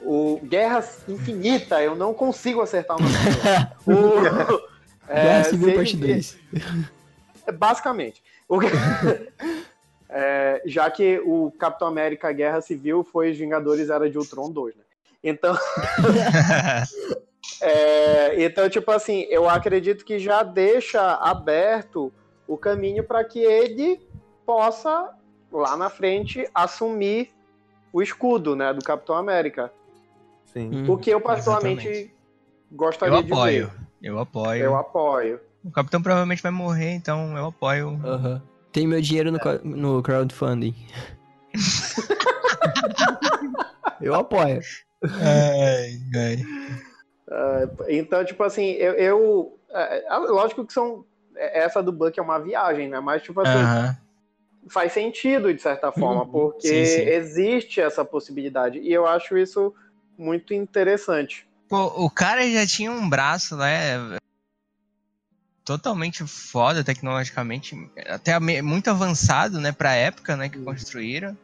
o Guerra Infinita, eu não consigo acertar o nome. dele. *laughs* é, Guerra Civil Parte vier- 2. Basicamente. O *laughs* É, já que o Capitão América Guerra Civil foi Vingadores Era de Ultron 2, né? Então, *laughs* é, então, tipo assim, eu acredito que já deixa aberto o caminho para que ele possa, lá na frente, assumir o escudo, né, do Capitão América. Sim. O que eu particularmente Exatamente. gostaria Eu de apoio. ver. Eu apoio. Eu apoio. O capitão provavelmente vai morrer, então eu apoio. Tem meu dinheiro no, co- no crowdfunding. *laughs* Eu apoio. Ai, ai. Ah, então, tipo assim, eu. eu é, é, lógico que são. Essa do Buck é uma viagem, né? Mas, tipo assim, faz sentido, de certa forma, porque Sim, sim. existe essa possibilidade. E eu acho isso muito interessante. Pô, o cara já tinha um braço, né? Totalmente foda tecnologicamente, até muito avançado, né, pra época, né, que construíram.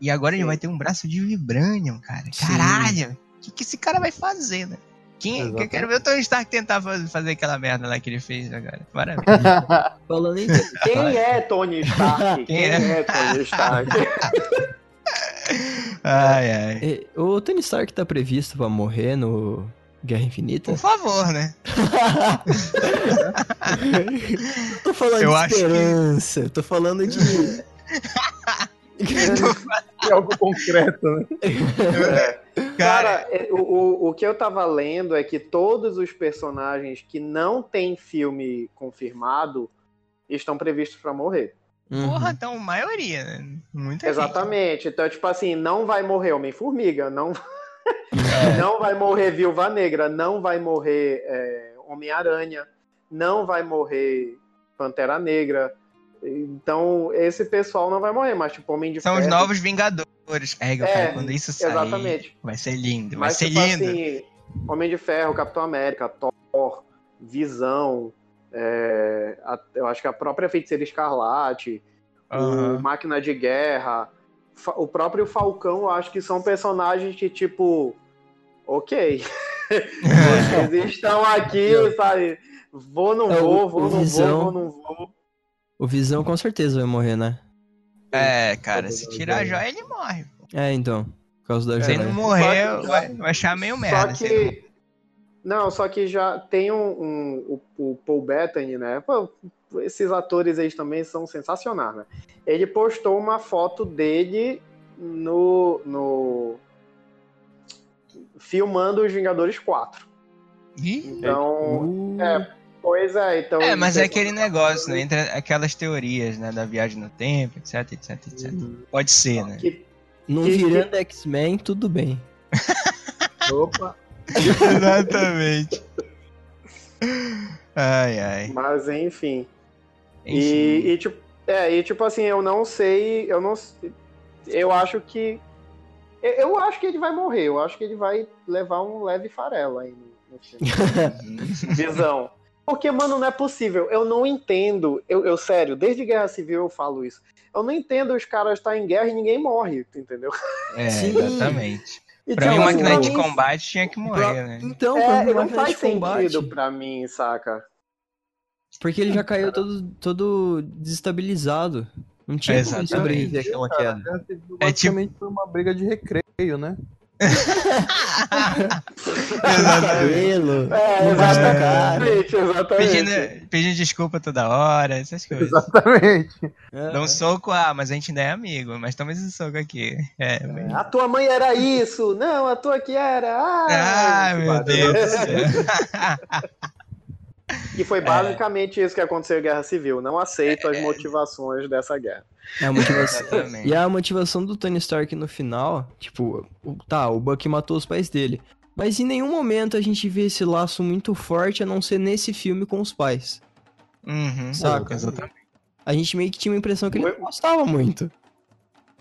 E agora ele Sim. vai ter um braço de vibranium, cara. Caralho! O que, que esse cara vai fazer, né? Quem, eu quero ver o Tony Stark tentar fa- fazer aquela merda lá que ele fez agora. Maravilha. *laughs* Falando em. *laughs* Quem é Tony Stark? Quem Quem é? é Tony Stark? *laughs* ai, ai. Eh, O Tony Stark tá previsto pra morrer no Guerra Infinita? Por favor, né? tô falando Eu de acho que- esperança. eu Tô falando de. É algo concreto, né? Cara, Cara, é, o, o, o que eu tava lendo é que todos os personagens que não têm filme confirmado estão previstos pra morrer. Uhum. porra, então, maioria, né? Muita gente. Exatamente. Então, tipo assim, não vai morrer Homem-Formiga, não, É. *laughs* não vai morrer Viúva Negra, não vai morrer é, Homem-Aranha, não vai morrer Pantera Negra. Então, esse pessoal não vai morrer, mas tipo, Homem de São os Ferro. novos Vingadores. É, É, cara, quando isso sair, exatamente. vai ser lindo, vai Mas, ser tipo lindo. assim, Homem de Ferro, Capitão América, Thor, Visão, é, a- eu acho que a própria Feiticeira Escarlate, Aham. o Máquina de Guerra, o próprio Falcão, eu acho que são personagens que, tipo, ok, *laughs* vocês estão aqui, sabe? Vou, não É, vou, vou, não vou, vou, não vou. O Visão com certeza vai morrer, né? É, cara, se tirar a joia, ele morre. É, então. Por causa da Se ele joia. não morrer, Só que- vai, vai achar meio Só merda. ele- que. Não, só que já tem um, um- o, o Paul Bettany, né? Pô, esses atores aí também são sensacionais, né? Ele postou uma foto dele no. no filmando os Vingadores 4. Ih, Então. Uh, É, pois é, então. É, mas é ele- aquele negócio, né? Entre aquelas teorias, né? Da viagem no tempo, etc, etc, etc. Pode ser, né? que- Não que- virando X-Men, tudo bem. *laughs* *laughs* Opa. Exatamente. Ai, ai. mas enfim. Enfim. E, e, tipo, é, e tipo assim, eu não sei, eu não sei- eu acho que eu- eu acho que ele vai morrer, eu acho que ele vai levar um leve farelo aí no, no filme. *laughs* Visão. Porque, mano, não é possível. Eu não entendo. Eu, eu, sério, desde Guerra Civil eu falo isso. Eu não entendo os caras estar em guerra e ninguém morre, entendeu? É, Sim. exatamente. E, Pra tipo, mim, assim, máquina de pra combate tinha que morrer, né? Então, É, pra mim, não faz sentido pra mim, saca? Porque ele já caiu todo, todo desestabilizado. Não tinha como Exatamente. sobreviver àquela Cara, queda. É basicamente foi uma briga de recreio, né? *laughs* Exatamente. Cabelo. É, exatamente, exatamente. Pedindo, pedindo desculpa toda hora, essas coisas. Exatamente. É. Dá um soco, ah, mas a gente ainda é amigo, mas toma esse soco aqui. É, mas- A tua mãe era isso! Não, a tua que era! Ai, Ai, meu Deus do barulho. céu. *laughs* E foi basicamente isso que aconteceu em Guerra Civil. Não aceito as motivações dessa guerra. É a motivação. E a motivação do Tony Stark no final, tipo, o- tá, o Bucky matou os pais dele. Mas em nenhum momento a gente vê esse laço muito forte, a não ser nesse filme com os pais. Uhum, Saca? Exatamente. A gente meio que tinha uma impressão que ele Muito- não gostava muito.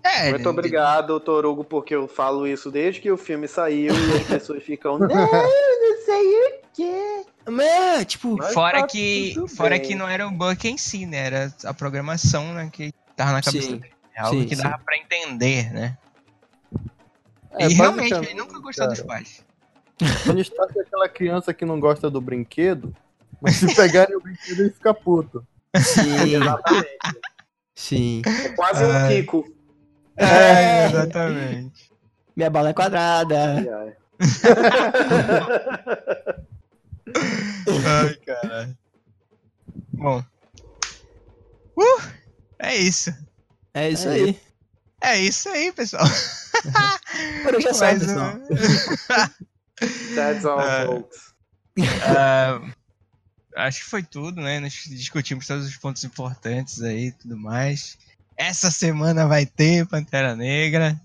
É, Muito obrigado, Torugo, porque eu falo isso desde que o filme saiu e as *laughs* pessoas ficam. *laughs* Não, não sei o quê. É, tipo, Fora tá que, fora bem. que não era o Buck em si, né? Era a programação né, que tava na cabeça Sim. dele. É algo Sim, que sim. dava pra entender, né? É, e realmente, ele nunca gostou dos pais. Tony Stark é aquela criança que não gosta do brinquedo, mas se pegarem o brinquedo ele fica puto. sim, *laughs* Exatamente. sim. É quase um. Kiko. É, exatamente. Minha bala é quadrada. Ai, ai. *laughs* Ai, caralho. Bom. Uh, é isso. É isso É aí. É isso aí, pessoal. Por hoje é só, pessoal. um- *laughs* That's all, É. folks. Ah, acho que foi tudo, né? Nós discutimos todos os pontos importantes aí e tudo mais. Essa semana vai ter Pantera Negra.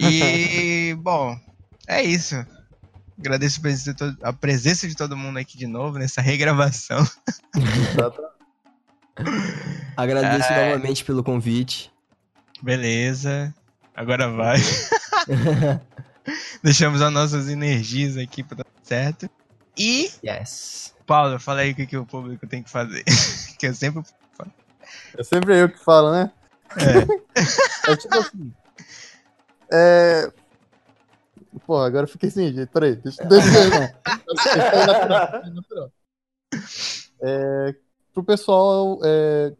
E, bom, é isso. Agradeço a presença de todo mundo aqui de novo nessa regravação. *laughs* Agradeço é... novamente pelo convite. Beleza. Agora vai. *laughs* Deixamos as nossas energias aqui para dar certo. E. Yes. Paulo, fala aí o que, que o público tem que fazer. *laughs* que eu sempre falo. É sempre eu que falo, né? É. é tipo assim. É. Pô, agora eu fiquei sem jeito. Peraí, deixa, deixa eu. *laughs* É, pro pessoal é,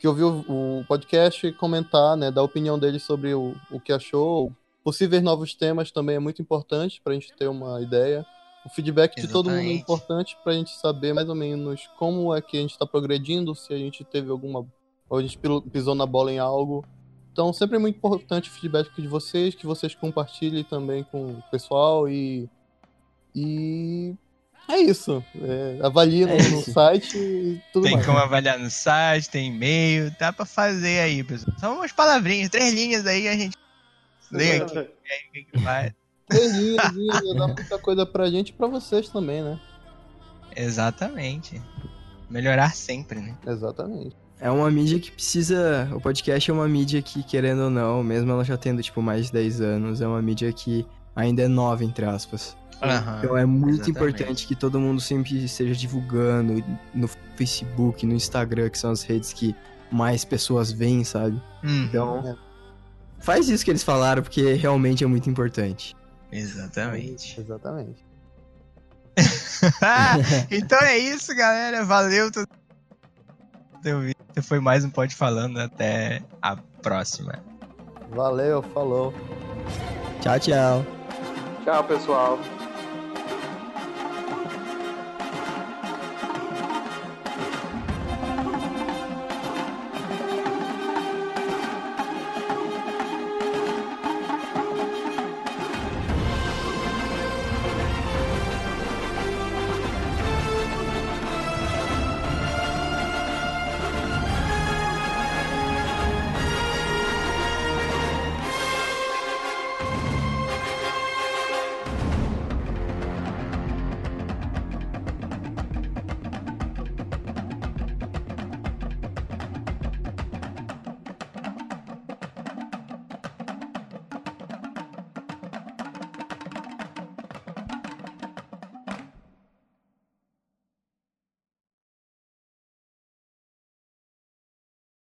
que ouviu o podcast comentar, né, dar a opinião dele sobre o, o que achou. Possíveis novos temas também é muito importante para a gente ter uma ideia. O feedback Exatamente. de todo mundo é importante para a gente saber mais ou menos como é que a gente está progredindo, se a gente teve alguma. ou a gente pisou na bola em algo. Então, sempre é muito importante o feedback de vocês, que vocês compartilhem também com o pessoal e. E é isso. É, avalie é no, no, site e tudo tem mais. Tem como avaliar no site, tem e-mail, dá pra fazer aí, pessoal. São umas palavrinhas, três linhas aí, a gente lê aqui. É. Aí, que vai. Três linhas, dá muita coisa pra gente e pra vocês também, né? Exatamente. Melhorar sempre, né? Exatamente. É uma mídia que precisa. O podcast é uma mídia que, querendo ou não, mesmo ela já tendo, tipo, mais de 10 anos, é uma mídia que ainda é nova, entre aspas. Uhum, então é muito exatamente. importante que todo mundo sempre esteja divulgando no Facebook, no Instagram, que são as redes que mais pessoas veem, sabe? Uhum. Então, faz isso que eles falaram, porque realmente é muito importante. Exatamente. Exatamente. *laughs* então é isso, galera. Valeu. Foi mais um Pode Falando. Até a próxima. Valeu, falou. Tchau, tchau. Tchau, pessoal.